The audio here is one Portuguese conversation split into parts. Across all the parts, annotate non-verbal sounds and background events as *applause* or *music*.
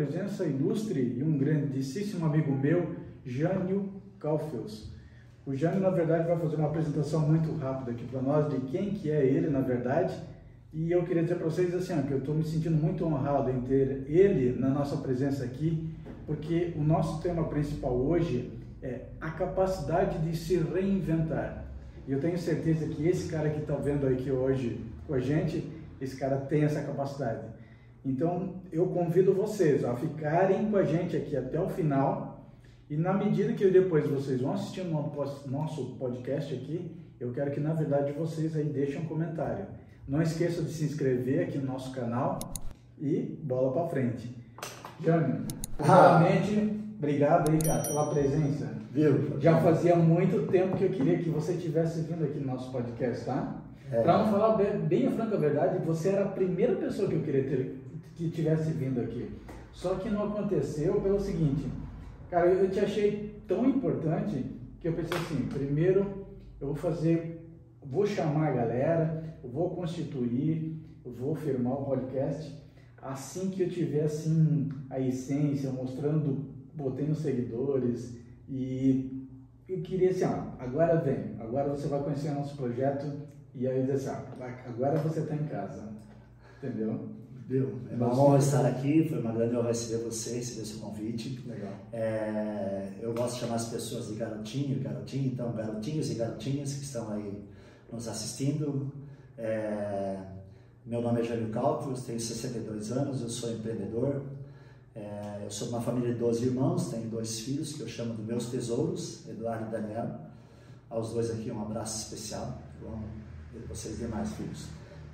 presença ilustre e um grandíssimo amigo meu, Jânio Kaufels. O Jânio, na verdade, vai fazer uma apresentação muito rápida aqui para nós de quem que é ele, na verdade. E eu queria dizer para vocês assim, ó, que eu estou me sentindo muito honrado em ter ele na nossa presença aqui, porque o nosso tema principal hoje é a capacidade de se reinventar. E eu tenho certeza que esse cara que está vendo aqui hoje com a gente, esse cara tem essa capacidade. Então eu convido vocês a ficarem com a gente aqui até o final. E na medida que depois vocês vão assistindo o nosso podcast aqui, eu quero que na verdade vocês aí deixem um comentário. Não esqueça de se inscrever aqui no nosso canal e bola para frente. Jânio, realmente Obrigado aí, cara, pela presença. Viu? Já fazia muito tempo que eu queria que você tivesse vindo aqui no nosso podcast, tá? É. Para não falar bem, bem a franca verdade, você era a primeira pessoa que eu queria ter, que tivesse vindo aqui. Só que não aconteceu pelo seguinte, cara, eu te achei tão importante que eu pensei assim, primeiro eu vou fazer, vou chamar a galera, vou constituir, vou firmar o podcast assim que eu tiver assim a essência, mostrando botei nos seguidores e eu queria assim, ó, agora vem, agora você vai conhecer o nosso projeto e aí eu disse assim, agora você está em casa, entendeu? Deu. É uma honra estar aqui, foi uma grande honra receber você, receber esse convite. Legal. É, eu gosto de chamar as pessoas de garotinho, garotinho, então garotinhos e garotinhas que estão aí nos assistindo. É, meu nome é Jânio Cálculos, tenho 62 anos, eu sou empreendedor, é, eu sou de uma família de 12 irmãos, tenho dois filhos que eu chamo de meus tesouros, Eduardo e Daniel. Aos dois aqui um abraço especial. Eu amo vocês demais filhos.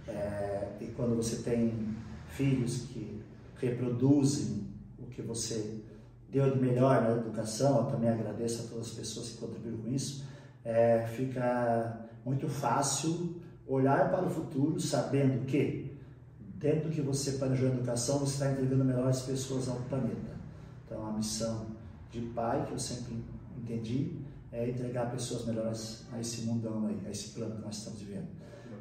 É, e quando você tem filhos que reproduzem o que você deu de melhor na educação, eu também agradeço a todas as pessoas que contribuíram com isso, é, fica muito fácil olhar para o futuro sabendo que dentro do que você planejou a educação, você está entregando melhores pessoas ao planeta. Então, a missão de pai, que eu sempre entendi, é entregar pessoas melhores a esse mundão aí, a esse plano que nós estamos vivendo.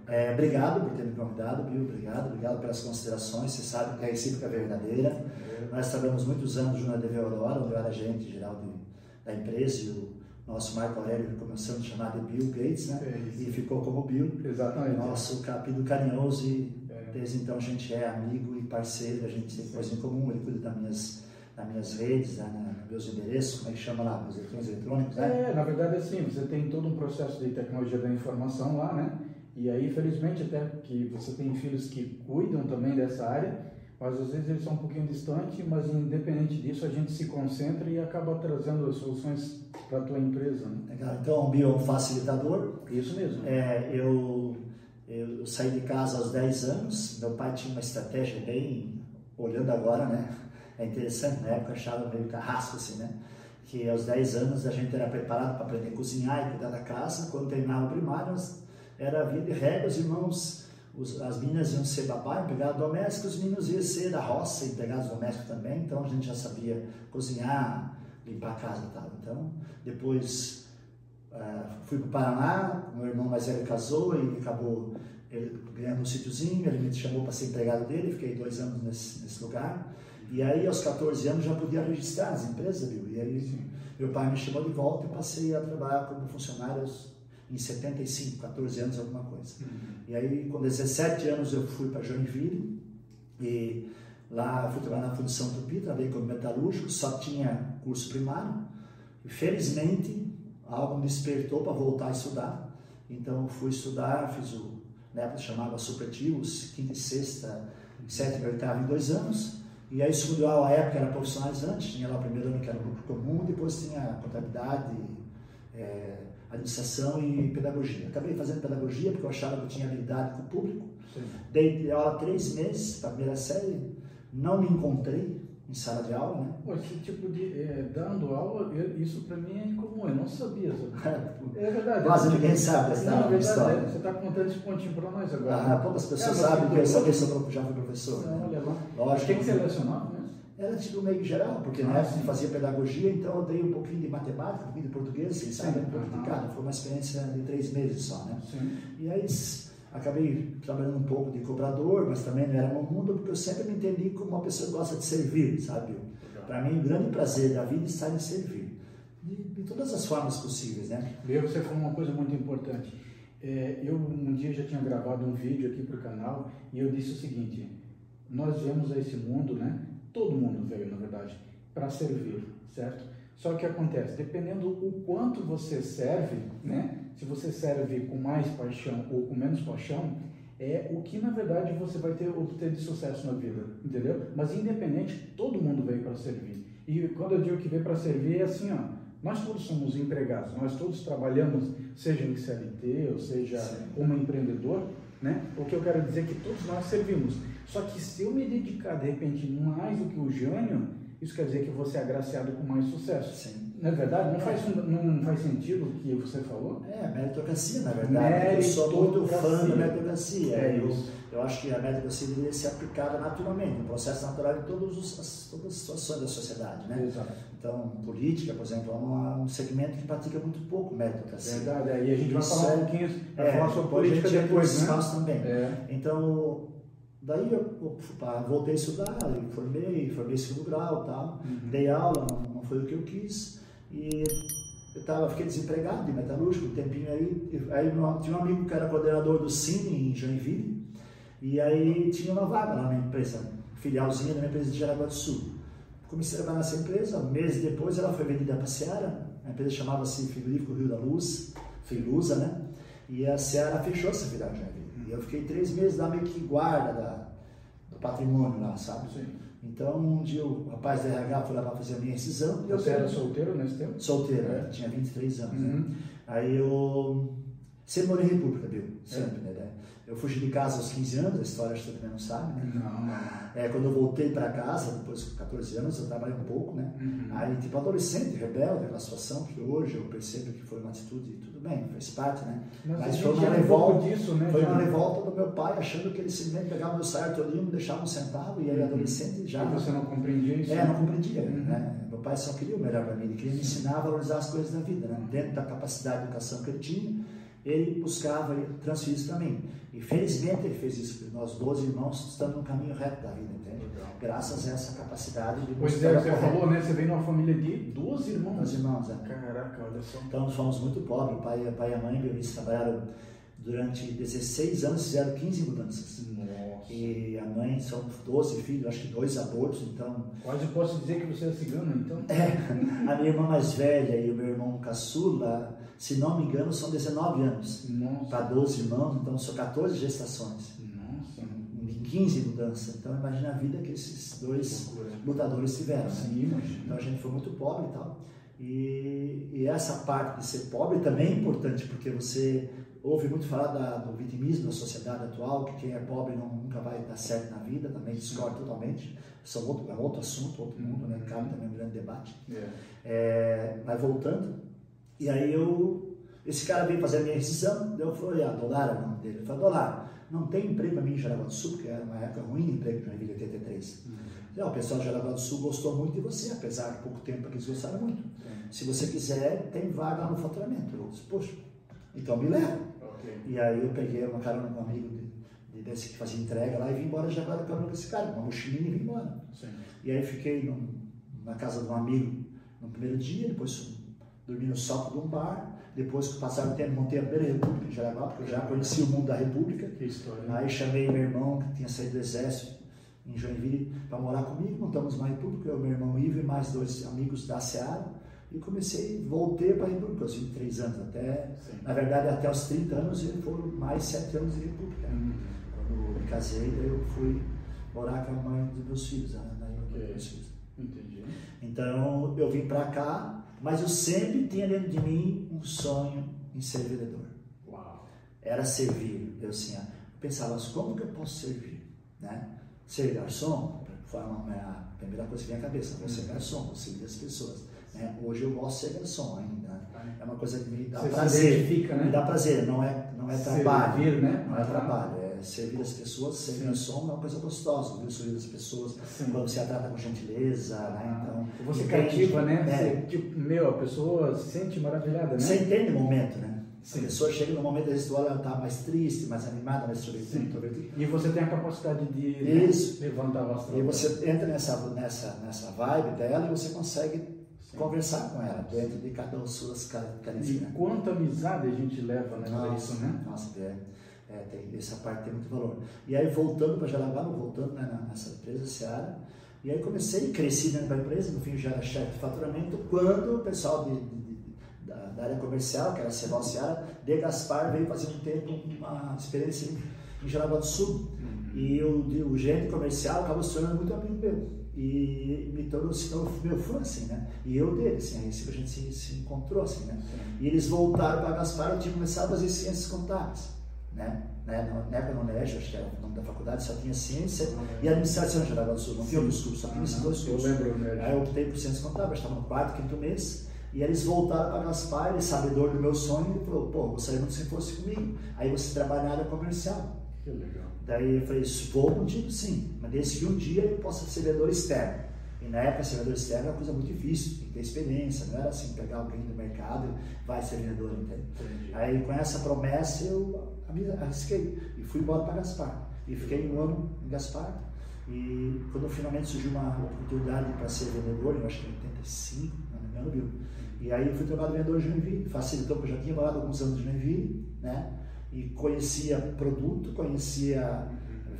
É, obrigado por ter me convidado, Bill, obrigado, obrigado pelas considerações. Você sabe que a recíproca é verdadeira. Nós trabalhamos muitos anos junto na TV Aurora, onde eu era agente geral de, da empresa e o nosso Marco Aurélio começou a chamar de Bill Gates, né? É e ficou como Bill. Exatamente. Nosso capítulo carinhoso e Desde então a gente é amigo e parceiro, a gente tem coisa em comum, ele cuida das minhas, das minhas redes, né, meus endereços, como é que chama lá, meus eletrônicos eletrônicos, né? É, na verdade assim, você tem todo um processo de tecnologia da informação lá, né? E aí, felizmente, até que você tem filhos que cuidam também dessa área, mas às vezes eles são um pouquinho distantes, mas independente disso, a gente se concentra e acaba trazendo as soluções para a tua empresa. Né? Legal. Então, o Bio é um facilitador. Isso mesmo. É, eu eu saí de casa aos 10 anos, meu pai tinha uma estratégia bem, olhando agora, né? É interessante, na época eu achava meio carrasco assim, né? Que aos 10 anos a gente era preparado para aprender a cozinhar e cuidar da casa. Quando terminava o primário, era via de regra, os irmãos, os, as meninas iam ser babá, empregado doméstico, os meninos iam ser da roça, empregados domésticos também. Então a gente já sabia cozinhar, limpar a casa e tal. Então, depois Uh, fui para o Paraná, meu irmão mais velho casou e acabou ganhando um sítiozinho, ele me chamou para ser empregado dele, fiquei dois anos nesse, nesse, lugar. E aí, aos 14 anos, já podia registrar as empresas, viu? E aí, meu pai me chamou de volta e passei a trabalhar como funcionário em 75, 14 anos, alguma coisa. Uhum. E aí, com 17 anos, eu fui para Joinville e lá fui trabalhar na Fundição Tupi, trabalhei como metalúrgico, só tinha curso primário. E felizmente, algo me despertou para voltar a estudar. Então fui estudar, fiz o, na época chamava Supletius, quinta e sexta, sétima e oitava em dois anos. E aí segundo a época era profissionalizante, tinha lá o primeiro ano que era lucro comum, depois tinha contabilidade, é, administração e pedagogia. Acabei fazendo pedagogia porque eu achava que eu tinha habilidade com o público. Sim. Dei aula três meses para a primeira série, não me encontrei, em sala de aula, né? Pô, esse tipo de é, dando aula, eu, isso para mim é incomum, eu não sabia. Sabe? *laughs* É, verdade. Quase ninguém sabe essa não, verdade, história. É, você está contando esse pontinho para nós agora. Ah, poucas pessoas é, sabem que eu sabia eu já fui professor. Não, né? olha lá. Lógico. Tem que selecionar, Era tipo meio geral, porque ah, né, fazia pedagogia, então eu dei um pouquinho de matemática, um pouquinho de português, vocês sabem, um pouco de cada. Foi uma experiência de três meses só, né? Sim. E aí acabei trabalhando um pouco de cobrador, mas também não era meu mundo, porque eu sempre me entendi como uma pessoa que gosta de servir, sabe? Para mim, o grande prazer da vida está em servir, de, de todas as formas possíveis, né? Veio você falou uma coisa muito importante. É, eu um dia já tinha gravado um vídeo aqui para o canal e eu disse o seguinte: nós viemos a esse mundo, né? Todo mundo veio, na verdade, para servir, certo? Só que acontece, dependendo o quanto você serve, né? Se você serve com mais paixão ou com menos paixão, é o que na verdade você vai ter obter de sucesso na vida, entendeu? Mas independente, todo mundo veio para servir. E quando eu digo que veio para servir, é assim, ó, nós todos somos empregados, nós todos trabalhamos, seja em CLT ou seja Sim. como empreendedor, né? O que eu quero dizer é que todos nós servimos. Só que se eu me dedicar de repente mais do que o Jânio, isso quer dizer que você é agraciado com mais sucesso. Sim. Não é verdade? Não faz, não faz sentido o que você falou? É, meritocracia, na verdade. Eu sou muito fã da meritocracia. É eu, eu acho que a meritocracia deveria ser aplicada naturalmente, no processo natural em todos os, as, todas as situações da sociedade. Né? Exato. Então, política, por exemplo, é um, um segmento que pratica muito pouco meritocracia. Verdade, é. e a gente vai falar um pouquinho, vai é, falar sobre política depois, né? também. É. Então, Daí eu, eu voltei a estudar, formei, formei segundo grau tal, uhum. dei aula, não, não, foi o que eu quis. E eu tava, fiquei desempregado de metalúrgico, um tempinho aí. Aí tinha um amigo que era coordenador do Cine em Joinville, e aí tinha uma vaga lá na empresa, filialzinha da minha empresa de Jaraguá do Sul. Comecei a trabalhar nessa empresa, um mês depois ela foi vendida para a Seara, a empresa chamava-se Frigorífico Rio da Luz, Filusa, né? E a Seara fechou essa filial. E eu fiquei três meses lá meio que guarda da, do patrimônio lá, sabe? Sim. Então, um dia o rapaz da RH foi lá para fazer a minha rescisão. Você era solteiro nesse tempo? Solteiro, é. tinha 23 anos. Né? Uhum. Né? Aí eu sempre morei em República, viu? Sempre, é. né? Eu fugi de casa aos 15 anos, a história acho que você também não sabe, né? Não. É, quando eu voltei para casa, depois de 14 anos, eu trabalhei um pouco, né? Uhum. Aí, tipo, adolescente, rebelde, aquela situação que hoje eu percebo que foi uma atitude, tudo bem, faz parte, né? Mas, Mas foi uma revolta, disso, né, foi uma revolta do meu pai, achando que ele simplesmente pegava meu salário todinho, me deixava um centavo, e aí uhum. adolescente já... E você não compreendia isso? É, não compreendia, uhum. né? Meu pai só queria o melhor para mim, ele queria me ensinar a valorizar as coisas da vida, né? Dentro da capacidade de educação que ele tinha, ele buscava transferir isso para mim. E felizmente ele fez isso, porque nós 12 irmãos estamos no caminho reto da vida, entende? Graças a essa capacidade de Pois é, você falou, né? Você veio numa família de 12 irmãos. 12 irmãos, é. Caraca, olha só. Então nós fomos muito pobres, o pai, pai e a mãe, eles trabalharam durante 16 anos, fizeram 15 mudanças. Nossa. E a mãe, são 12 filhos, acho que dois abortos, então... Quase posso dizer que você é cigano, então? É, a minha irmã mais velha e o meu irmão caçula se não me engano, são 19 anos. Para 12 irmãos, então são 14 gestações. Nossa. Em 15 mudanças. Então imagina a vida que esses dois lutadores tiveram. Né? Sim, né? Então a gente foi muito pobre e tal. E, e, essa parte de ser pobre também é importante, porque você ouve muito falar da, do vitimismo da sociedade atual, que quem é pobre não, nunca vai dar certo na vida, também discordo totalmente. Isso é outro, é outro assunto, outro mundo, né? cabe também um grande debate. Yeah. É, mas voltando, e aí eu, esse cara veio fazer a minha rescisão, eu falei, ah, Dolar é o nome dele. Ele falou, Dolar, não tem emprego para mim em Jaraguá do Sul, porque era uma época ruim de emprego em Joinville 83. Uhum. Não, o pessoal de Jaraguá do Sul gostou muito de você, apesar de pouco tempo que eles gostaram muito. Uhum. Se você quiser, tem vaga lá no faturamento. Eu disse, poxa, então me leva. Okay. E aí eu peguei uma carona com um amigo de, de, desse que fazia entrega lá e vim embora de Jaraguá do Sul com esse cara, uma mochilinha e vim embora. Sim. E aí fiquei num, na casa de um amigo no primeiro dia, depois dormi no sótão de um bar. Depois que passaram o tempo, montei a primeira república em Jaraguá, porque eu já conhecia o mundo da república. Que história. Aí chamei meu irmão, que tinha saído do exército, em Joinville, para morar comigo. Montamos uma república, eu, meu irmão Ivo e mais dois amigos da Seara. E comecei, voltei para a república aos 23 anos, até, Sim. na verdade, até os 30 anos, e foram mais 7 anos de república. Uhum. Quando me casei, eu fui morar com a mãe dos meus filhos, na, na okay. dos meus filhos. Entendi. Então, eu vim para cá, mas eu sempre tinha dentro de mim um sonho em ser vendedor. Uau. Era servir. Eu assim, pensava, como que eu posso servir? Né? Ser garçom, foi a primeira coisa que vem à cabeça, vou ser uhum. garçom, vou servir as pessoas. Né? Hoje eu gosto de ser garçom ainda. Né? É uma coisa que me dá Você prazer. né? Me dá prazer, não é, não é trabalho. Servir, né? Não é trabalho, é servir as pessoas, ser garçom é uma coisa gostosa, viu? Servir as pessoas, Sim. quando você a trata com gentileza, né? Ah, então... Você cativa, né? É. Você, tipo, meu, a pessoa se sente maravilhada, né? Você entende o momento, né? Sim. A pessoa chega no momento da ritual, ela está mais triste, mais animada, mais introvertida. E você tem a capacidade de Isso. levantar o astral. E você entra nessa, nessa, nessa vibe dela e você consegue Sim. conversar com ela dentro de cada das suas características. E quanta amizade a gente leva né, nossa, isso, né? Nossa, é, é, tem, essa parte tem muito valor. E aí, voltando para Jaraguá, voltando né, nessa empresa, Seara, e aí comecei, cresci dentro da empresa, no fim já era chefe de faturamento, quando o pessoal de, de da área comercial, que era a Ceval Seara, de Gaspar veio fazer um tempo uma experiência em, em Jaraguá do Sul. Uhum. E o, o gerente comercial acabou se tornando muito amigo meu. E me tornou meu fã, assim, né? E eu dele, assim, aí a gente se, se encontrou, assim, né? E eles voltaram para Gaspar, eu tinha começado a fazer ciências contábeis, né? Na época no NEJ, acho que era o nome da faculdade, só tinha ciência uhum. e administração em Jaraguá do Sul, não tinha outros cursos, só tinha esses dois cursos. Eu lembro, né? Aí eu optei por ciências contábeis, estava no quarto, quinto mês, e eles voltaram para Gaspar, ele sabedor do meu sonho, e falou, pô, gostaria muito que você fosse comigo. Aí você trabalha na área comercial. Que legal. Daí eu falei, vou contigo sim, mas desde que um dia eu possa ser vendedor externo. E na época, ser vendedor externo era uma coisa muito difícil, tem que ter experiência, não era assim, pegar alguém do mercado e vai ser vendedor, entende? Aí com essa promessa eu arrisquei e fui embora para Gaspar. E fiquei um ano em Gaspar. E quando finalmente surgiu uma oportunidade para ser vendedor, eu acho que em 85, não me engano, viu? E aí fui trabalhar vendedor de Joinville, facilitou, porque eu já tinha morado alguns anos em Joinville, né? E conhecia produto, conhecia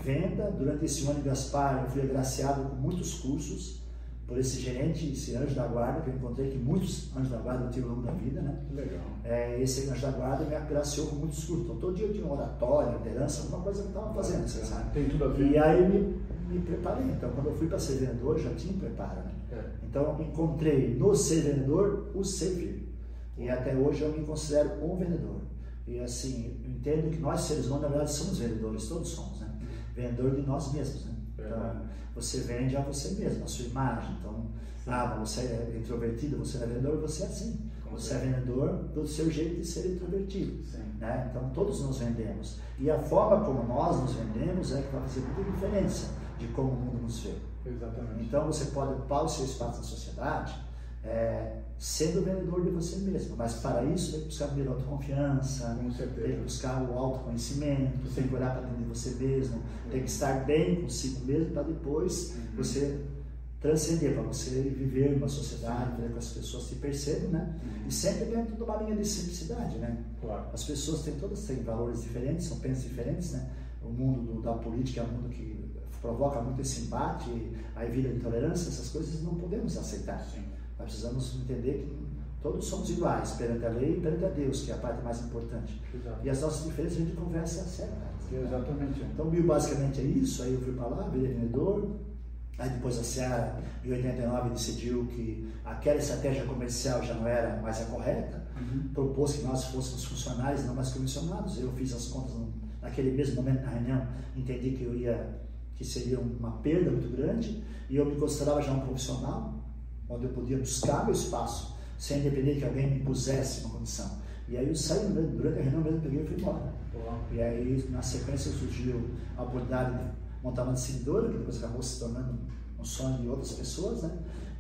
venda. Durante esse ano em Gaspar, eu fui agraciado com muitos cursos por esse gerente, esse anjo da guarda, que eu encontrei que muitos anjos da guarda eu tive ao longo da vida, né? Legal. É, esse anjo da guarda me agraciou com muitos cursos. Então, todo dia eu tinha um oratório, liderança, alguma coisa que eu estava fazendo, você sabe? Tem tudo a ver. E aí me, me preparei. Então, quando eu fui para ser vendedor, já tinha um preparo, né? É. Então, encontrei no ser vendedor o ser E até hoje eu me considero um vendedor. E assim, eu entendo que nós seres humanos, na verdade, somos vendedores, todos somos, né? Vendedor de nós mesmos, né? Então, você vende a você mesmo, a sua imagem. Então, ah, você é introvertido, você é vendedor, você é assim. Você é vendedor do seu jeito de ser introvertido. Né? Então, todos nos vendemos. E a forma como nós nos vendemos é que vai fazer muita diferença de como o mundo nos vê. Exatamente. Então você pode ocupar o seu espaço na sociedade é, sendo vendedor de você mesmo, mas para isso tem que buscar primeiro autoconfiança, tem que buscar o autoconhecimento, Sim. tem que olhar para dentro de você mesmo, Sim. tem que estar bem consigo mesmo para depois uhum. você transcender, para você viver numa sociedade, para que as pessoas te percebam, né? Uhum. E sempre dentro de uma linha de simplicidade, né? Claro. As pessoas têm todas têm valores diferentes, são pensamentos diferentes, né? O mundo do, da política é um mundo que provoca muito esse embate, a vida de intolerância, essas coisas não podemos aceitar. Sim. Nós precisamos entender que todos somos iguais perante a lei e perante a Deus, que é a parte mais importante. Exato. E as nossas diferenças a gente conversa certa. Exatamente. Então, Bill basicamente é isso. Aí eu fui para lá, virei vendedor. Aí depois a Seara, em 89, decidiu que aquela estratégia comercial já não era mais a correta. Uhum. Propôs que nós fôssemos funcionários, não mais comissionados. Eu fiz as contas naquele mesmo momento na reunião, entendi que eu ia que seria uma perda muito grande, e eu me considerava já um profissional, onde eu podia buscar meu espaço, sem depender que alguém me impusesse uma condição. E aí eu saí, durante a reunião mesmo, peguei e fui embora. E aí, na sequência, surgiu a oportunidade de montar uma distribuidora, que depois acabou se tornando um sonho de outras pessoas, né?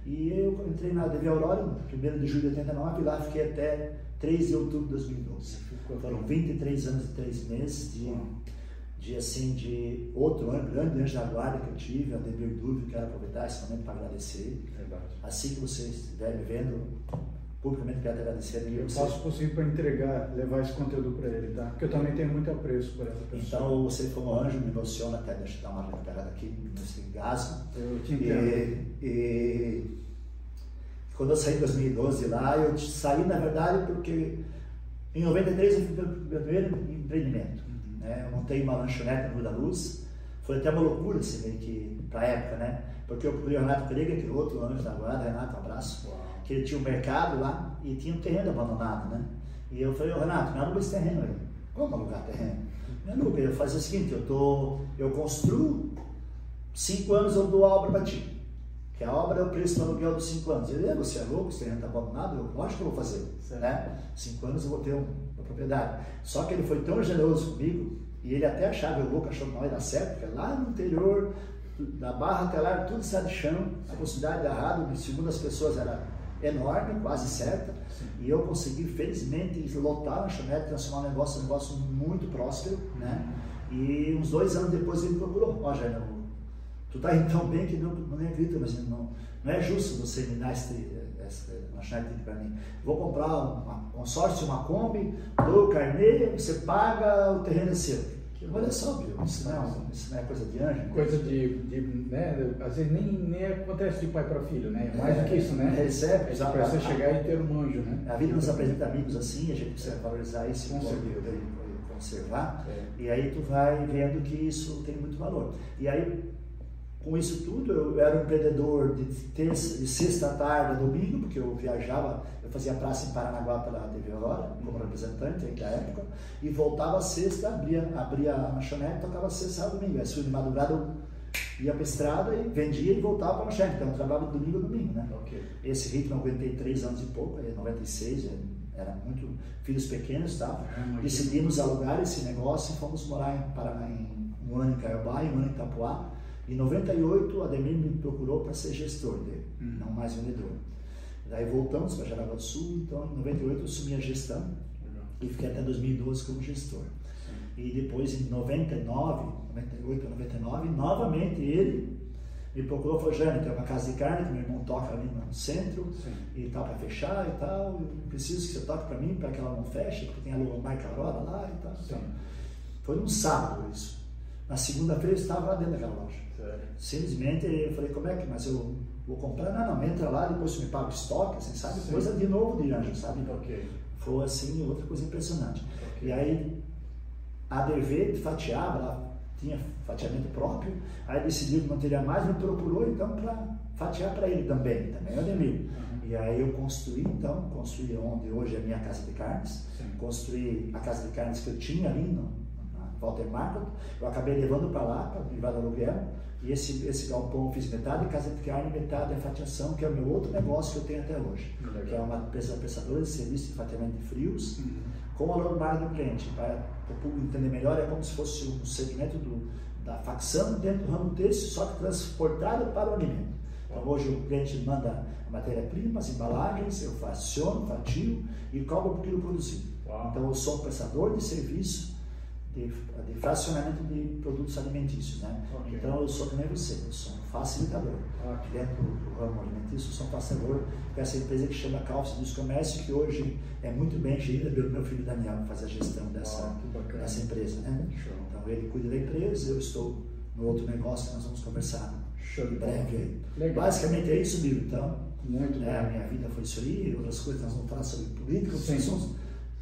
E eu entrei na DV Aurora, 1 de julho de 89, e lá fiquei até 3 de outubro de 2012. Foram 23 anos e 3 meses de de assim de outro ano, grande anjo da guarda que eu tive, a Demir Dúvio, quero aproveitar esse momento para agradecer. Verdade. Assim que vocês estiverem vendo, publicamente quero agradecer a Demir. Eu faço o possível para entregar, levar esse conteúdo para ele, tá? Porque eu também tenho muito apreço por essa pessoa. Então, você como anjo, me emociona até, deixa eu dar uma recuperada aqui nesse gasgo. Eu te entendo. E, e, quando eu saí em 2012 lá, eu saí na verdade porque em 93 eu fui meu primeiro empreendimento. Né? Eu montei uma lanchonete no Rua da Luz. Foi até uma loucura, assim, meio que, pra época, né? Porque eu procurei o Renato Krieger, que é outro anjo da guarda, Renato, um abraço, Uau. que ele tinha um mercado lá e tinha um terreno abandonado, né? E eu falei, ô Renato, me aluga esse terreno aí. Como alugar terreno? Me aluga. Eu fazia o seguinte, eu, tô, eu construo, cinco anos eu dou a obra para ti. Que a obra é o preço do aluguel dos cinco anos. Ele, você é louco, esse terreno está abandonado? Eu acho que eu vou fazer. Né? Cinco anos eu vou ter um, propriedade. Só que ele foi tão generoso comigo, e ele até achava, eu louco, achou que não ia dar certo, porque lá no interior, da barra até lá, tudo sai de chão, a possibilidade de errado, segundo as pessoas, era enorme, quase certa, Sim. e eu consegui, felizmente, lotar a lanchonete, transformar o negócio em um negócio muito próspero, né? E uns dois anos depois ele me procurou, ó, oh, tu tá indo tão bem que não, não acredito, mas não, não é justo você me dar esse, para mim. Vou comprar um consórcio, uma Kombi, dou o carnê, você paga, o terreno é seu. Olha só, viu? Isso não, é, isso não é coisa de anjo. Né? Coisa de, de né? Às vezes nem, nem acontece de pai para filho, né? É mais é, do que isso, né? Recebe, é para você chegar e ter um anjo, né? A vida nos apresenta amigos assim, a gente precisa valorizar isso, com conservar. É. E aí tu vai vendo que isso tem muito valor. E aí com isso tudo, eu era um empreendedor de, terça, de sexta tarde a domingo, porque eu viajava, eu fazia praça em Paranaguá pela TV Aurora, como representante da época, e voltava sexta, abria, abria a lanchonete, tocava sexta a domingo. Aí, de madrugada, eu ia para estrada e vendia e voltava para a lanchonete, então eu trabalhava domingo a domingo, né? Okay. Esse ritmo eu aguentei três anos e pouco, em 96, era muito filhos pequenos, tá? É, Decidimos alugar esse negócio e fomos morar em Paraná, em um ano em Caiobá e um ano em Itapuá em 98, o Ademir me procurou para ser gestor dele, hum. não mais vendedor. Daí voltamos para Jaraguá do Sul, então em 98 eu assumi a gestão Legal. e fiquei até 2012 como gestor. Sim. E depois em 99, 98 99, novamente ele me procurou e falou, Jane, tem uma casa de carne que meu irmão toca ali no centro Sim. e tá para fechar e tal, eu preciso que você toque para mim para que ela não feche, porque tem a marca roda lá e tal. Então, foi um sábado isso. Na segunda-feira eu estava lá dentro daquela loja. Simplesmente eu falei, como é que, mas eu vou comprar? Não, não, entra lá, depois você me paga o estoque, assim, sabe? Sim. Coisa de novo de anjo, sabe? Okay. Foi assim, outra coisa impressionante. Okay. E aí a DV fatiava, ela tinha fatiamento próprio, aí decidiu que não teria mais, me procurou então para fatiar para ele também, também é o Ademir. Uhum. E aí eu construí então, construí onde hoje é a minha casa de carnes, Sim. construí a casa de carnes que eu tinha ali no, Walter Market, eu acabei levando para lá, para privado aluguel, e esse, esse galpão eu fiz metade casa de carne, metade de fatiação, que é o meu outro negócio que eu tenho até hoje, Legal. que é uma prestadora de serviço de fatiamento de frios, uhum. com o valor do cliente. Para o público entender melhor, é como se fosse um segmento do, da facção dentro do ramo têxtil, só que transportado para o alimento. Então, hoje o cliente manda matéria-prima, as embalagens, eu faciono, fatio e cobro por quilo produzido. Uau. Então, eu sou um prestador de serviço de, de fracionamento de produtos alimentícios, né? Okay. Então eu sou também você, eu sou um facilitador. Okay. Dentro do ramo alimentício, eu sou um facilitador dessa empresa que chama Calça dos Comércio, que hoje é muito bem gerida pelo meu filho Daniel, que faz a gestão dessa, oh, dessa empresa, né? Então ele cuida da empresa, eu estou no outro negócio que nós vamos conversar Show em breve. Legal. Basicamente é isso, Bíblia. Então, muito é, a minha vida foi isso aí, outras coisas nós vamos falar sobre política, Sim.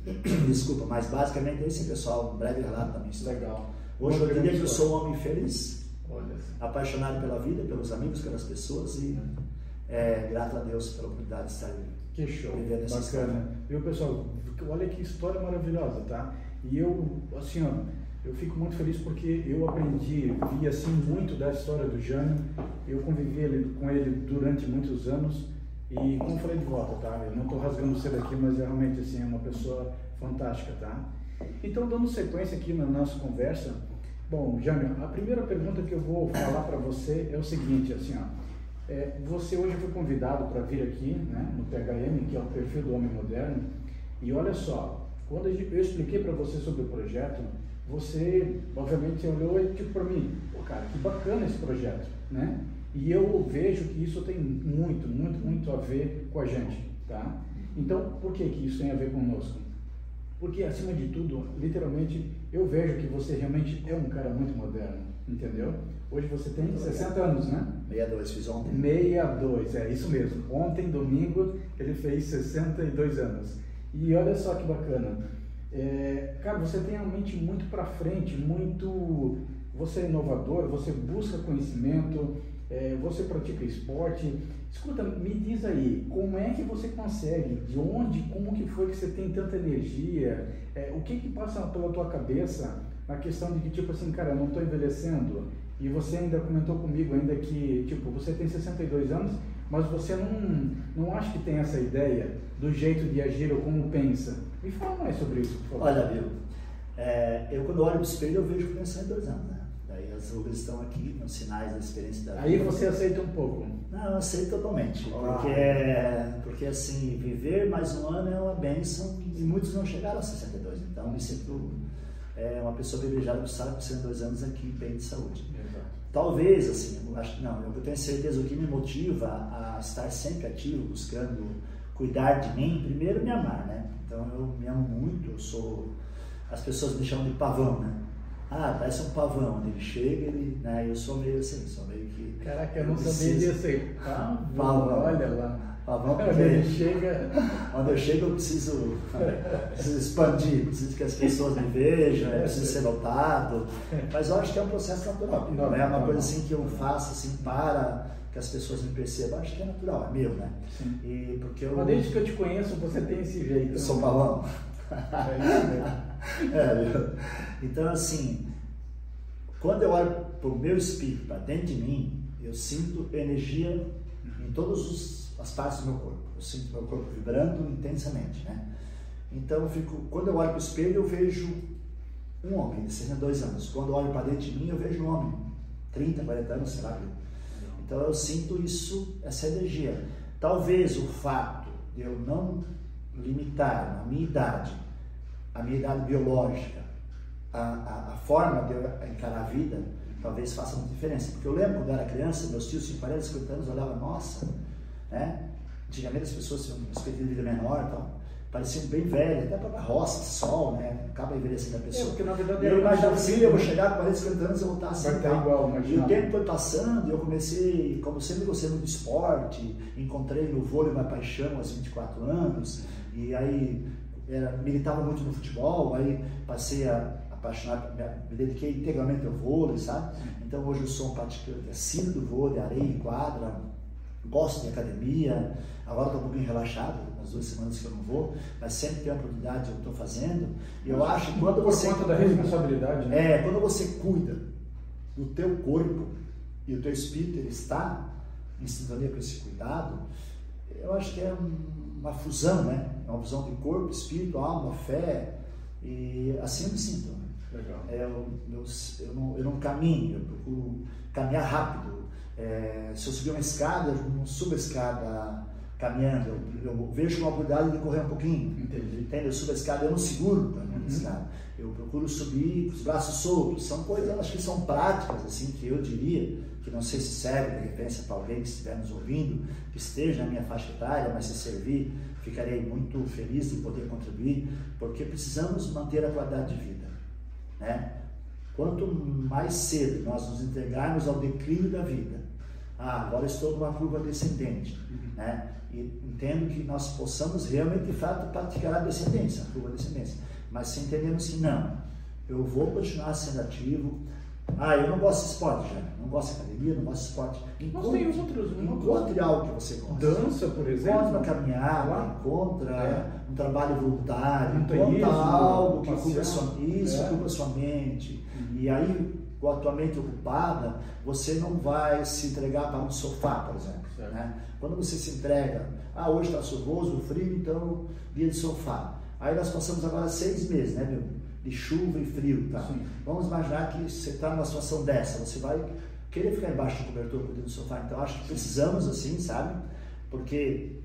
*clears throat* Desculpa, mas basicamente esse pessoal, um breve relato da minha história. Legal. Hoje eu diria que eu sou um homem feliz, apaixonado pela vida, pelos amigos, pelas pessoas e é, grato a Deus pela oportunidade de estar que show, vivendo essa bacana. Viu, pessoal? Olha que história maravilhosa, tá? E eu, assim, ó, eu fico muito feliz porque eu aprendi, vi assim muito da história do Jânio, eu convivi com ele durante muitos anos e como falei de volta, tá? Eu não estou rasgando cedo aqui, mas é realmente assim, é uma pessoa fantástica, tá? Então, dando sequência aqui na nossa conversa, bom, Jânio, a primeira pergunta que eu vou falar para você é o seguinte, assim, ó, é, você hoje foi convidado para vir aqui, né, no PHM, que é o perfil do homem moderno, e olha só, quando eu expliquei para você sobre o projeto, você, obviamente, olhou e tipo para mim, pô, cara, que bacana esse projeto, né? E eu vejo que isso tem muito, muito, muito a ver com a gente, tá? Então, por que, que isso tem a ver conosco? Porque, acima de tudo, literalmente, eu vejo que você realmente é um cara muito moderno, entendeu? Hoje você tem 60 anos, né? 62, fiz ontem. 62, é isso mesmo. Ontem, domingo, ele fez 62 anos. E olha só que bacana. É, cara, você tem a mente muito para frente, muito. Você é inovador, você busca conhecimento, é, você pratica esporte. Escuta, me diz aí, como é que você consegue? De onde, como que foi que você tem tanta energia? É, o que que passa pela tua cabeça na questão de que, tipo assim, cara, não estou envelhecendo? E você ainda comentou comigo ainda que, tipo, você tem 62 anos, mas você não, não acha que tem essa ideia do jeito de agir ou como pensa? Me fala mais sobre isso, por favor. Olha, Bill, é, eu quando olho no espelho eu vejo que tenho 62 anos, né? As rugas estão aqui, os sinais da experiência da vida. Aí você aceita um pouco. Não, eu aceito totalmente. Porque, porque assim, viver mais um ano é uma bênção e muitos não chegaram a 62. Então me sinto é, uma pessoa privilegiada por estar com 62 anos aqui bem de saúde. Exato. Talvez, assim, eu acho que não, eu tenho certeza o que me motiva a estar sempre ativo, buscando cuidar de mim, primeiro me amar, né? Então eu me amo muito, eu sou. As pessoas me chamam de pavão, né? Ah, parece um pavão. Ele chega, ele. Né? Eu sou meio assim, sou meio que. Caraca, eu não sabia disso aí. Pavão, olha lá. Pavão, porque. Onde ele chega. Onde eu chego, eu preciso, preciso expandir, preciso que as pessoas me vejam, é, preciso ser notado. Mas eu acho que é um processo natural. Não, não é uma coisa assim que eu faço assim para que as pessoas me percebam. Acho que é natural, é meu, né? Sim. E porque eu... Mas desde que eu te conheço, você tem esse jeito. Eu sou pavão. É isso mesmo. É, então, assim, quando eu olho para o meu espírito, para dentro de mim, eu sinto energia em todas as partes do meu corpo. Eu sinto meu corpo vibrando intensamente, né? Então, eu fico, quando eu olho para o espelho, eu vejo um homem de 62 anos. Quando eu olho para dentro de mim, eu vejo um homem, 30, 40 anos, sei lá. Então, eu sinto isso, essa energia. Talvez o fato de eu não limitar na minha idade a minha idade biológica, a, a, a, forma de eu encarar a vida, talvez faça muita diferença. Porque eu lembro quando eu era criança, meus tios de 40, 50 anos olhavam, nossa, né? Antigamente as pessoas tinham uma expectativa de vida menor então, pareciam bem velhas, até para a roça, sol, né? Acaba envelhecendo a pessoa. É, porque na verdade eu imaginava assim, eu vou chegar com 40, 50 anos, eu vou estar assim. Vai estar igual, e o tempo foi passando e eu comecei, como sempre gostei muito de esporte, encontrei no vôlei uma paixão aos 24 anos, e aí era, militava muito no futebol, aí passei a apaixonar, me dediquei integralmente ao vôlei, sabe? Então hoje eu sou um praticante assíduo do vôlei, areia e quadra, gosto de academia, agora estou um pouquinho relaxado, nas duas semanas que eu não vou, mas sempre que tem a oportunidade eu estou fazendo. E eu acho que quando você. Por conta da responsabilidade, né? É, quando você cuida do teu corpo e o teu espírito ele está em sintonia com esse cuidado, eu acho que é uma fusão, né? É uma fusão de corpo, espírito, alma, fé, e assim eu me sinto. Né? Legal. É, eu, eu, eu, não, eu não caminho, eu procuro caminhar rápido. É, se eu subir uma escada, eu não subo a escada caminhando, eu, eu vejo uma oportunidade de correr um pouquinho. Entendi. Entende? Eu subo a escada, eu não seguro para uhum. a escada. Eu procuro subir com os braços soltos. São coisas, acho que são práticas, assim, que eu diria, que não sei se serve de referência para alguém que estiver nos ouvindo, que esteja na minha faixa etária, mas se servir, ficarei muito feliz de poder contribuir, porque precisamos manter a qualidade de vida. Né? Quanto mais cedo nós nos entregarmos ao declínio da vida, ah, agora estou numa curva descendente, uhum. né? e entendo que nós possamos realmente, de fato, praticar a descendência, a curva descendência, mas se entendemos que não, eu vou continuar sendo ativo, ah, eu não gosto de esporte, já. Não gosto de academia, não gosto de esporte. Encontre, Mas tem outros. Encontre algo que você gosta. Dança, por exemplo. Encontre uma caminhada, encontra é. um trabalho voluntário, encontra algo que ocupa sua, isso, é. ocupa sua mente. Uhum. E aí, com a tua mente ocupada, você não vai se entregar para um sofá, por exemplo. Né? Quando você se entrega, ah, hoje está chuvoso, frio, então dia de sofá. Aí nós passamos agora seis meses, né, meu? De chuva e frio. Tá? Vamos imaginar que você está numa situação dessa, você vai querer ficar embaixo do cobertor, por dentro do sofá. Então acho que precisamos assim, sabe? Porque